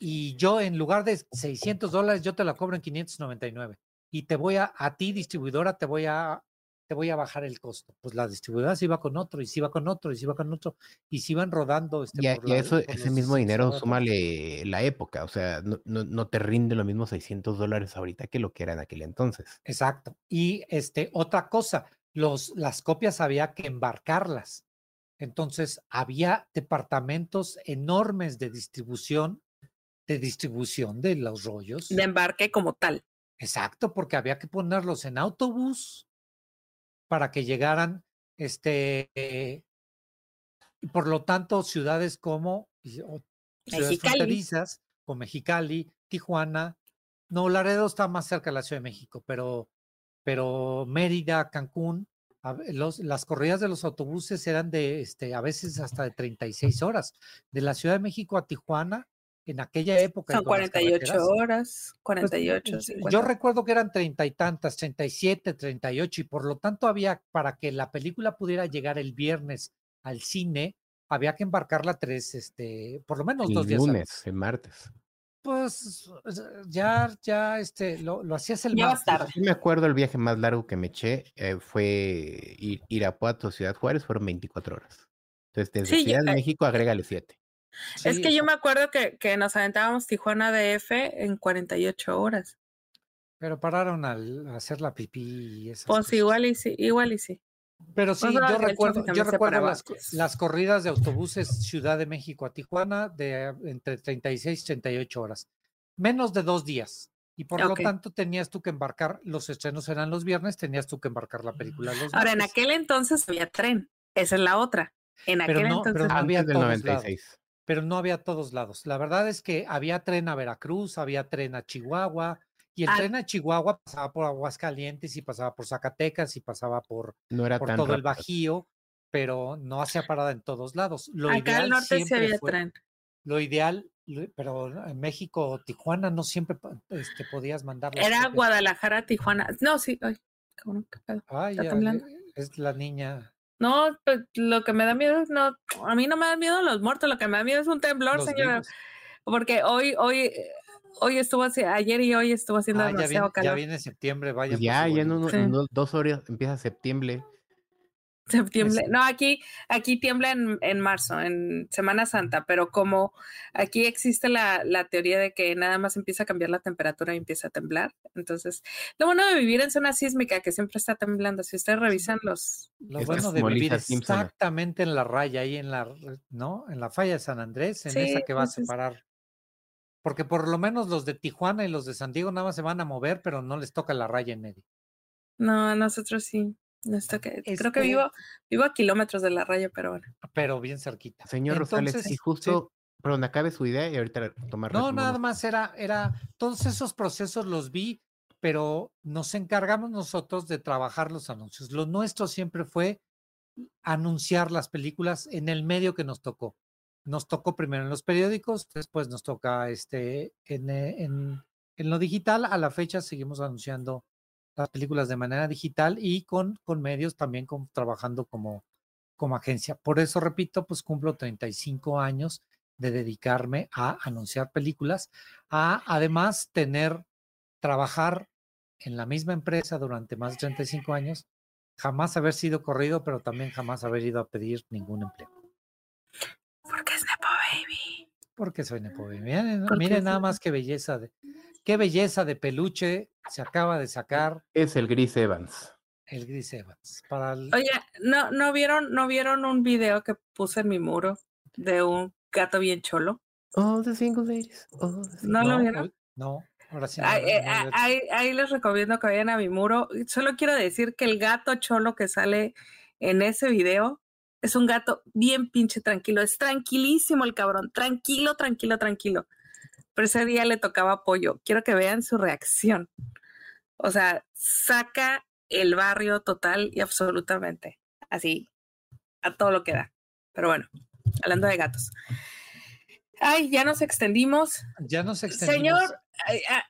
Y yo en lugar de 600 dólares, yo te la cobro en 599. Y te voy a, a ti distribuidora, te voy a te voy a bajar el costo. Pues la distribuidora se iba con otro, y se iba con otro, y se iba con otro, y se iban rodando. Este, y, a, eso, ese mismo dinero, súmale la época, o sea, no, no, te rinde lo mismo 600 dólares ahorita que lo que era en aquel entonces. Exacto. Y este, otra cosa, los, las copias había que embarcarlas. Entonces, había departamentos enormes de distribución, de distribución de los rollos. De embarque como tal. Exacto, porque había que ponerlos en autobús para que llegaran, este, eh, y por lo tanto, ciudades como o ciudades Mexicali. fronterizas, como Mexicali, Tijuana, no, Laredo está más cerca de la Ciudad de México, pero, pero Mérida, Cancún, a los- las corridas de los autobuses eran de, este, a veces hasta de 36 horas. De la Ciudad de México a Tijuana, en aquella época. y Son con las 48 carreteras, horas, pues, 48, yo- 50. Yo recuerdo que eran treinta y tantas, 37, 38, y por lo tanto había, para que la película pudiera llegar el viernes al cine, había que embarcarla tres, este, por lo menos dos El días. lunes, antes. el martes. Pues ya, ya, este, lo, lo hacías el Ya martes. tarde. Yo me acuerdo el viaje más largo que me eché eh, fue Ir- Irapuato, Ciudad Juárez, fueron 24 horas. Entonces, desde Sí, Ciudad de México, agrégale 7. Es Sí, que yo me acuerdo que, que nos aventábamos Tijuana DF en 48 horas. Pero pararon al hacer la pipí y esas Pues cosas. igual y sí, igual y sí. Pero sí, Pues, yo que el recuerdo, yo recuerdo las, las corridas de autobuses Ciudad de México a Tijuana de entre 36 y 38 horas. Menos de dos días. Y por lo tanto tenías tú que embarcar, los estrenos eran los viernes, tenías tú que embarcar la película los Ahora, en aquel entonces había tren. Esa es la otra. En Pero aquel no- pero entonces. no había del todos lados. 96. pero no había a todos lados. La verdad es que había tren a Veracruz, había tren a Chihuahua, y el Ah. tren a Chihuahua pasaba por Aguascalientes y pasaba por Zacatecas y pasaba por, No era por todo el. Bajío, pero no hacía parada en todos lados. Lo Acá ideal al norte sí había fue- tren. Lo ideal, pero en México, Tijuana, no siempre este, podías mandar Era propias- Guadalajara, Tijuana. No, sí. Ay, cabrón, qué pedo. Ay, está ya, temblando. le- es la niña. No, pues, lo que me da miedo es no, a mí no me da miedo los muertos, lo que me da miedo es un temblor, los señora. vivos. Porque hoy, hoy, eh, hoy estuvo así, ayer y hoy estuvo haciendo Ah, ya, demasiado viene, ya viene septiembre, vaya. Pues ya, ya en, uno- Sí. en dos horas empieza septiembre. Septiembre. Este- No, aquí, aquí tiembla en, en marzo, en Semana Santa, pero como aquí existe la, la teoría de que nada más empieza a cambiar la temperatura y empieza a temblar. Entonces, lo bueno de vivir en zona sísmica, que siempre está temblando, si ustedes revisan los... Lo bueno de vivir exactamente en la raya, ahí en la, ¿no? En la falla de San Andrés, en Sí, esa que va a pues separar. Porque por lo menos los de Tijuana y los de San Diego nada más se van a mover, pero no les toca la raya en medio. No, a nosotros sí. Toca- Creo que Este- vivo, vivo a kilómetros de la raya, pero bueno. Pero bien cerquita. Señor Rosales, Entonces, y sí. justo, perdón, acabe su idea y ahorita tomar No, nada más era, era, todos esos procesos los vi, pero nos encargamos nosotros de trabajar los anuncios. Lo nuestro siempre fue anunciar las películas en el medio que nos tocó. Nos tocó primero en los periódicos, después nos toca este en, eh, en, en lo digital. A la fecha seguimos anunciando las películas de manera digital y con, con medios también con- trabajando como, como agencia. Por eso, repito, pues cumplo 35 años de dedicarme a anunciar películas, a además tener, trabajar en la misma empresa durante más de 35 años, jamás haber sido corrido, pero también jamás haber ido a pedir ningún empleo. Porque es Nepo Baby. Porque soy Nepo Baby. Miren, nada más qué belleza de, qué belleza de peluche se acaba de sacar Es el Gris Evans. el Gris Evans. Para el- Oye, ¿no, no, vieron, ¿no vieron un video que puse en mi muro de un gato bien cholo? Oh, the single ladies. Oh, the single- ¿No lo vieron? no, ahora sí. no, Ahí, eh, ah, yo- ahí- ahí les recomiendo que vayan a mi muro. Solo quiero decir que el gato cholo que sale en ese video es un gato bien pinche tranquilo. Es tranquilísimo el cabrón. Tranquilo, tranquilo, tranquilo. Pero ese día le tocaba pollo. Quiero que vean su reacción. O sea, saca el barrio total y absolutamente. Así, a todo lo que da. Pero bueno, hablando de gatos. Ay, ya nos extendimos. ya nos extendimos. Señor, ay, ah,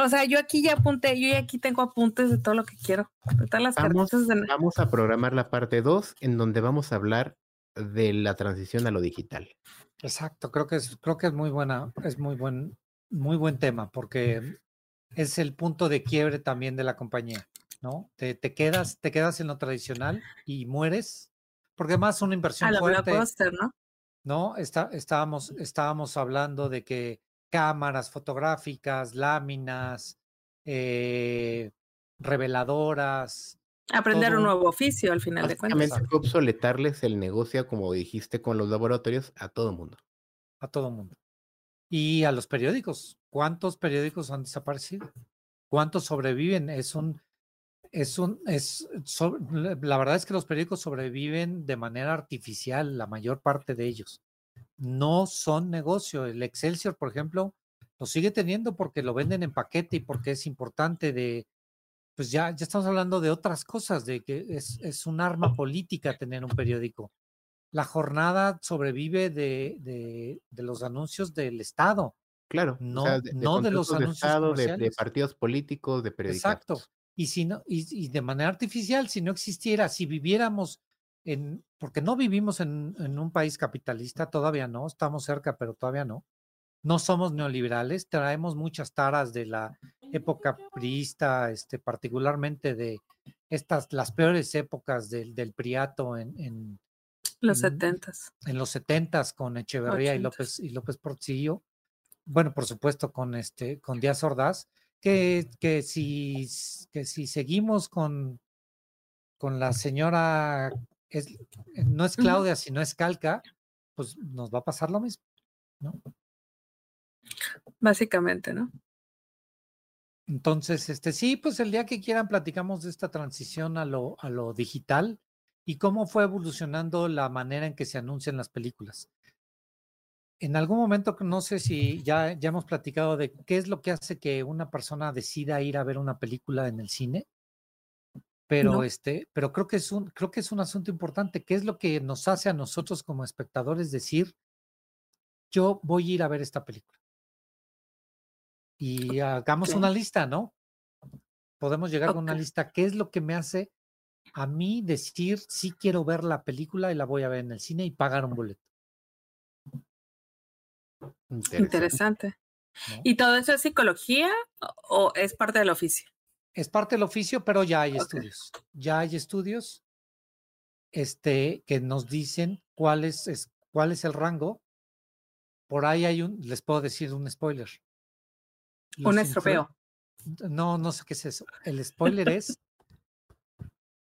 o sea, yo aquí ya apunté, yo ya aquí tengo apuntes de todo lo que quiero, de todas las Vamos, de... vamos a programar la parte 2 en donde vamos a hablar de la transición a lo digital. Exacto, creo que es, creo que es muy buena, es muy buen, muy buen tema, porque es el punto de quiebre también de la compañía, ¿no? Te, te quedas, te quedas en lo tradicional y mueres, porque además una A inversión la fuerte, blockbuster, ¿no? ¿no? Está, estábamos, estábamos hablando de que cámaras fotográficas, láminas, eh, reveladoras, Aprender un todo- nuevo oficio al final de cuentas. Básicamente fue obsoletarles el negocio, como dijiste con los laboratorios, a todo mundo. a todo mundo. Y a los periódicos. ¿Cuántos periódicos han desaparecido? ¿Cuántos sobreviven? Es un, es un, es, la verdad es que los periódicos sobreviven de manera artificial, la mayor parte de ellos. No son negocio. El Excelsior, por ejemplo, lo sigue teniendo porque lo venden en paquete y porque es importante de, pues ya, ya estamos hablando de otras cosas, de que es, es un arma política tener un periódico. La jornada sobrevive de, de, de los anuncios del Estado. Claro, no, o sea, de, no de los anuncios Estado, de, partidos políticos, de periódicos. Exacto. Y si no, y, y de manera artificial, si no existiera, si viviéramos en, porque no vivimos en, en un país capitalista, todavía no, estamos cerca, pero todavía no. No somos neoliberales, traemos muchas taras de la época priista, este, particularmente de estas, las peores épocas del, del priato en, en, Los setentas. en los setentas con Echeverría y. López y López Portillo. Bueno, por supuesto, con este, con Díaz Ordaz, que, que si que si seguimos con, con la señora es, no es. Claudia, sino es Calca, pues nos va a pasar lo mismo, ¿no? Básicamente, ¿no? Entonces, este sí, pues el día que quieran platicamos de esta transición a lo, a lo digital y cómo fue evolucionando la manera en que se anuncian las películas. En algún momento, no sé si ya, ya hemos platicado de qué es lo que hace que una persona decida ir a ver una película en el cine, pero No. este, pero creo que es un, creo que es un asunto importante. ¿Qué es lo que nos hace a nosotros como espectadores decir, yo voy a ir a ver esta película? Y hagamos una lista, ¿no? Podemos llegar con una lista. ¿Qué es lo que me hace a mí decir sí quiero ver la película y la voy a ver en el cine y pagar un boleto? Interesante. Interesante. ¿no? ¿Y todo eso es psicología o- es parte del oficio? es parte del oficio, pero ya hay estudios. Ya hay estudios este, que nos dicen cuál es, es- cuál es el rango. Por ahí hay un, les puedo decir un spoiler. Un estropeo. No, no sé qué es eso. El spoiler [laughs] es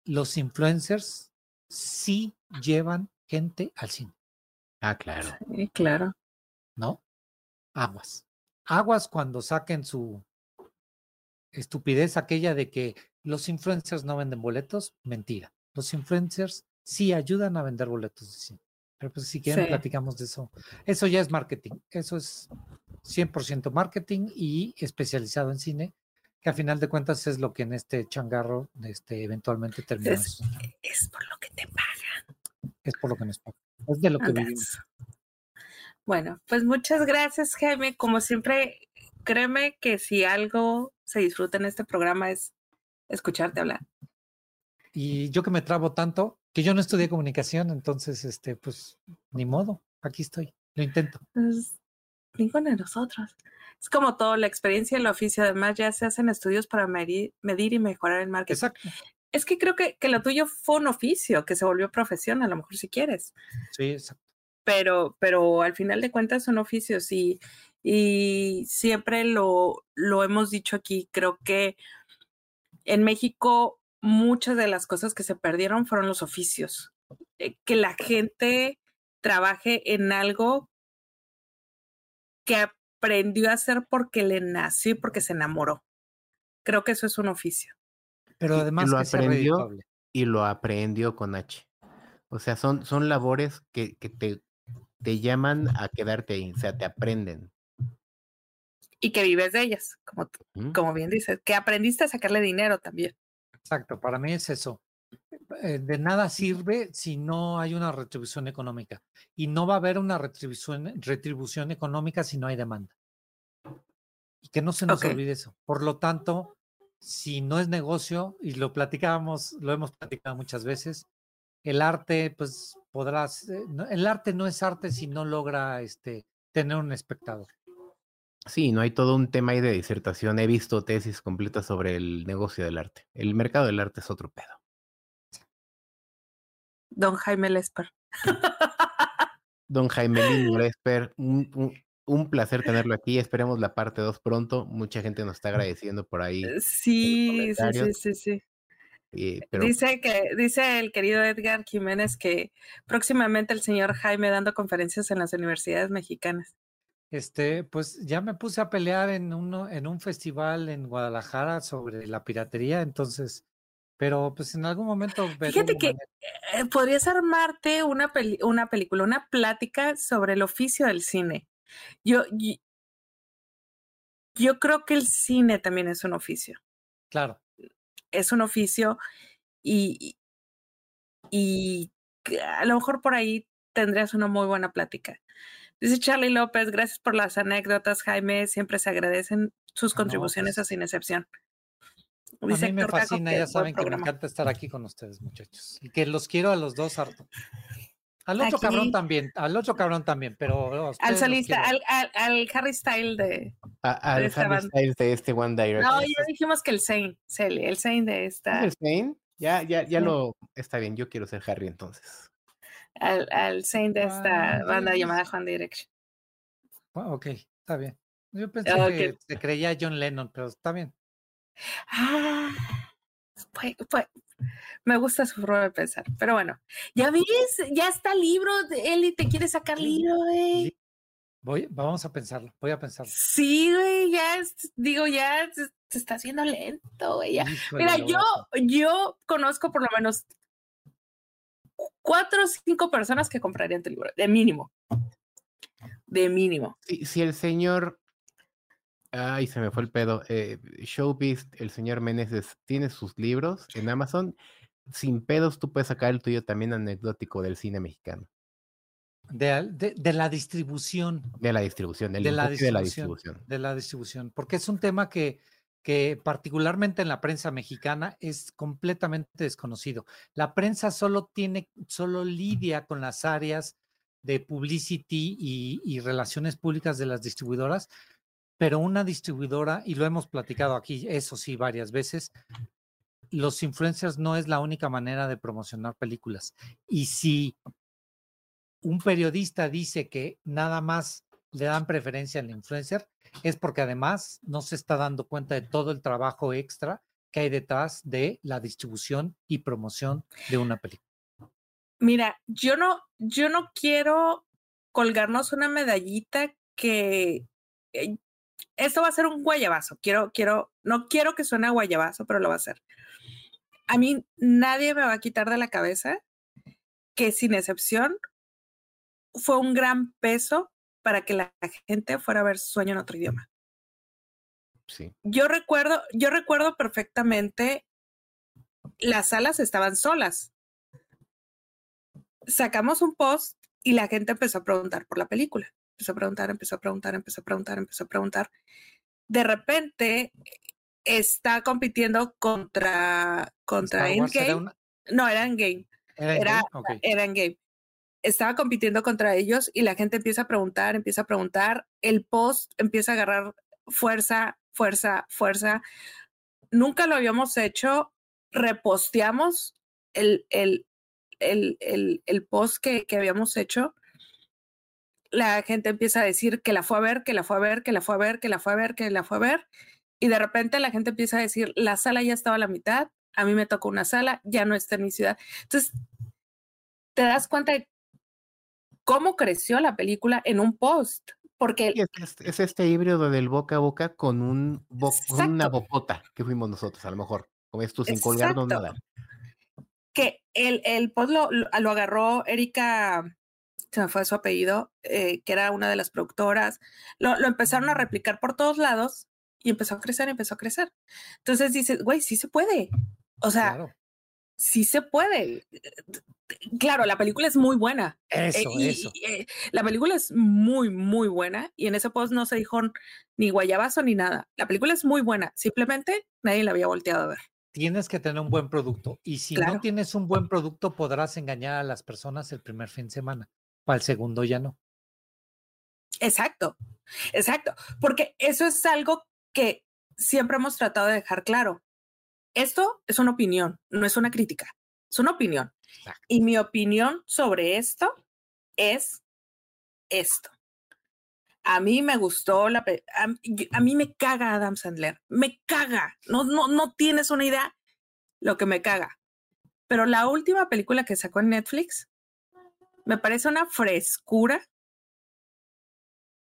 los influencers sí llevan gente al cine, Ah, claro. Sí, claro. ¿no? Aguas. Aguas cuando saquen su estupidez aquella de que los influencers no venden boletos, mentira. Los influencers sí ayudan a vender boletos de cine. Pero pues si quieren Sí. platicamos de eso. Eso ya es marketing. Eso es 100% marketing y especializado en cine, que a final de cuentas es lo que en este changarro este, eventualmente terminamos. Es por lo que te pagan. Es por lo que nos pagan. Es de lo que And vivimos. Bueno, pues muchas gracias, Jaime. Como siempre, créeme que si algo se disfruta en este programa es escucharte hablar. Y yo que me trabo tanto, que yo no estudié comunicación, entonces, este, pues, ni modo, aquí estoy, lo intento. Pues, ninguno de nosotros. Es como todo, la experiencia y el oficio. Además, ya se hacen estudios para medir, medir y mejorar el marketing. Exacto. Es que creo que, que lo tuyo fue un oficio que se volvió profesión, a lo mejor si quieres. Sí, exacto. pero, pero al final de cuentas son oficios y, y siempre lo, lo hemos dicho aquí, creo que en México muchas de las cosas que se perdieron fueron los oficios, Eh, que la gente trabaje en algo que aprendió a hacer porque le nació y porque se enamoró. Creo que eso es un oficio. Pero Y- y además lo que aprendió y lo aprendió con H. O sea, son, son labores que, que te, te llaman a quedarte ahí, o sea, te aprenden. Y que vives de ellas, como, tú- ¿Mm? como bien dices, que aprendiste a sacarle dinero también. Exacto, para mí es eso. Eh, De nada sirve si no hay una retribución económica. Y no va a haber una retribución, retribución económica si no hay demanda. Y que no se nos olvide eso. Por lo tanto, si no es negocio, y lo platicábamos, lo hemos platicado muchas veces, el arte, pues podrás, eh, no- el arte no es arte si no logra este, tener un espectador. Sí, no hay todo un tema ahí de disertación. He visto tesis completas sobre el negocio del arte. El mercado del arte es otro pedo. Don Jaime Lesper. Don Jaime Lino [laughs] Lesper, un, un- un placer tenerlo aquí. Esperemos la parte 2 pronto. Mucha gente nos está agradeciendo por ahí. Sí, sí, sí, sí, sí. eh, pero Dice que, dice el querido Edgar Jiménez que próximamente el señor Jaime dando conferencias en las universidades mexicanas. Este, pues ya me puse a pelear en uno, en un festival en Guadalajara sobre la piratería, entonces, pero pues en algún momento. Fíjate que eh, podrías armarte una, una película, una plática sobre el oficio del cine. Yo, yo creo que el cine también es un oficio. Claro. Es un oficio y, y a lo mejor por ahí tendrías una muy buena plática. Dice Charlie López, gracias por las anécdotas, Jaime. Siempre se agradecen sus contribuciones pues sin excepción. Dice a mí me fascina, ya saben que me encanta estar aquí con ustedes, muchachos. Y que los quiero a los dos harto. Al otro cabrón también, al otro cabrón también, pero. Al solista, al, al, Harry Style de. al Harry Style de este One Direction. No, ya dijimos que el Zane, el Zane de esta. ¿El Zane? Ya, ya, ya lo. Está bien, yo quiero ser Harry entonces al, al Saint de esta banda llamada Juan Direction. ok, está bien. Yo pensé que se creía John Lennon, pero está bien. Ah, pues, pues, me gusta su forma de pensar, pero bueno, ya ves, ya está el libro, Eli te quiere sacar libro, güey. Voy, vamos a pensarlo, voy a pensarlo. Sí, güey, ya, digo, ya se, está haciendo lento, güey. Mira, yo, yo conozco por lo menos cuatro o cinco personas que comprarían tu libro, de mínimo. De mínimo. Si, si el señor. Ay, se me fue el pedo. Eh, Showbiz, el señor Meneses, tiene sus libros en Amazon. Sin pedos, tú puedes sacar el tuyo también anecdótico del cine mexicano. De, de, la distribución. De la distribución, de la distribución, de la distribución. De la distribución. Porque es un tema que que particularmente en la prensa mexicana es completamente desconocido. La prensa solo tiene, solo lidia con las áreas de publicity y, relaciones públicas de las distribuidoras, pero una distribuidora, y lo hemos platicado aquí, eso sí, varias veces, los influencers no es la única manera de promocionar películas. Y si un periodista dice que nada más le dan preferencia al influencer, es porque además no se está dando cuenta de todo el trabajo extra que hay detrás de la distribución y promoción de una película. Mira, yo no, yo no quiero colgarnos una medallita que eh, esto va a ser un guayabazo. Quiero, quiero, no quiero que suene a guayabazo, pero lo va a ser. A mí nadie me va a quitar de la cabeza que sin excepción fue un gran peso para que la gente fuera a ver Sueño en otro idioma. Sí. Yo recuerdo, yo recuerdo perfectamente las salas estaban solas. Sacamos un post y la gente empezó a preguntar por la película. Empezó a preguntar, empezó a preguntar, empezó a preguntar, empezó a preguntar. De repente está compitiendo contra contra Endgame. No, era Endgame. Era, era, era Endgame estaba compitiendo contra ellos y la gente empieza a preguntar, empieza a preguntar, el post empieza a agarrar fuerza, fuerza, fuerza. Nunca lo habíamos hecho, reposteamos el, el, el, el, el post que, que habíamos hecho. La gente empieza a decir que la fue a ver, que la fue a ver, que la fue a ver, que la fue a ver, que la fue a ver. Y de repente la gente empieza a decir, la sala ya estaba a la mitad, a mí me tocó una sala, ya no está en mi ciudad. Entonces, te das cuenta de cómo creció la película en un post. Porque es, este híbrido del boca a boca con, un una bocota que fuimos nosotros, a lo mejor, como esto sin colgarnos nada. Que el, el post lo, lo, agarró Erika, se me fue su apellido, eh, que era una de las productoras, lo, lo empezaron a replicar por todos lados y empezó a crecer, empezó a crecer. Entonces dices, güey, sí se puede. O sea, sí se puede. Claro, la película es muy buena. Eh, eso, eso. Eh, la película es muy, muy buena y en ese post no se dijo ni guayabazo ni nada. La película es muy buena, simplemente nadie la había volteado a ver. Tienes que tener un buen producto y si no tienes un buen producto podrás engañar a las personas el primer fin de semana, para el segundo ya no. Exacto, exacto, porque eso es algo que siempre hemos tratado de dejar claro esto es una opinión, no es una crítica, es una opinión. Y mi opinión sobre esto es esto. A mí me gustó la a, mí me caga Adam Sandler, me caga. No no no tienes una idea lo que me caga. Pero la última película que sacó en Netflix me parece una frescura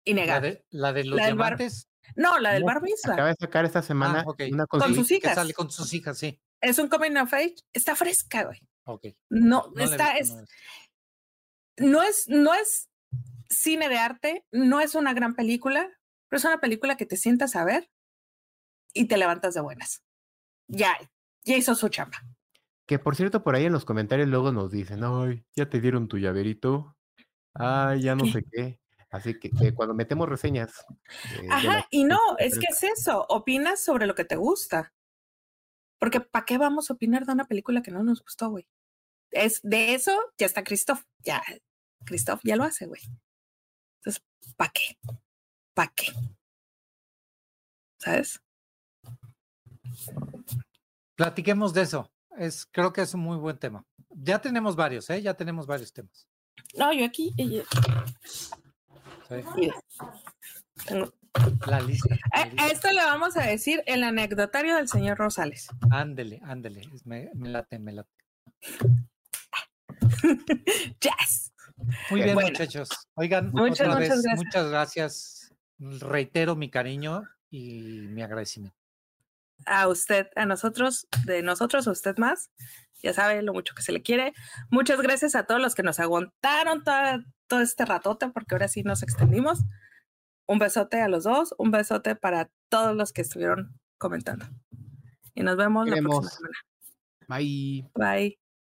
La innegable. de, la de los La del bar- diamantes. No, la del bar mitzvah. Acaba de sacar esta semana Ah, una Con sus Que hijas. sale con sus hijas, sí. Es un coming of age. Está fresca, güey. No, No está, visto, es, no es, no es cine de arte, no es una gran película, pero es una película que te sientas a ver y te levantas de buenas. Ya, ya hizo su chamba. Que por cierto, por ahí en los comentarios luego nos dicen, ay, ya te dieron tu llaverito. Ay, ya no ¿Qué? sé [laughs] qué. Así que, que cuando metemos reseñas. eh, Ajá, y no, es que es eso, opinas sobre lo que te gusta. Porque ¿para qué vamos a opinar de una película que no nos gustó, güey? Es de eso, ya está Christoph, ya, Christoph ya lo hace, güey. Entonces, ¿para qué? ¿Para qué? ¿Sabes? Platiquemos de eso. Es, creo que es un muy buen tema. Ya tenemos varios, ¿eh? Ya tenemos varios temas. No, yo aquí, y- Sí. mira, tengo- La lista. la A- a lista. esto le vamos a decir el anecdotario del señor Rosales. Ándele, ándele. me late, me late. [laughs] Yes. Muy bien, Bueno. muchachos. Oigan, Muchas, otra muchas vez, gracias. muchas gracias. Reitero mi cariño y mi agradecimiento. A usted, a nosotros, de nosotros a usted más. Ya sabe lo mucho que se le quiere. Muchas gracias a todos los que nos aguantaron toda- todo este ratote, porque ahora sí nos extendimos. Un besote a los dos, un besote para todos los que estuvieron comentando. Y nos vemos la próxima semana. Bye. Bye.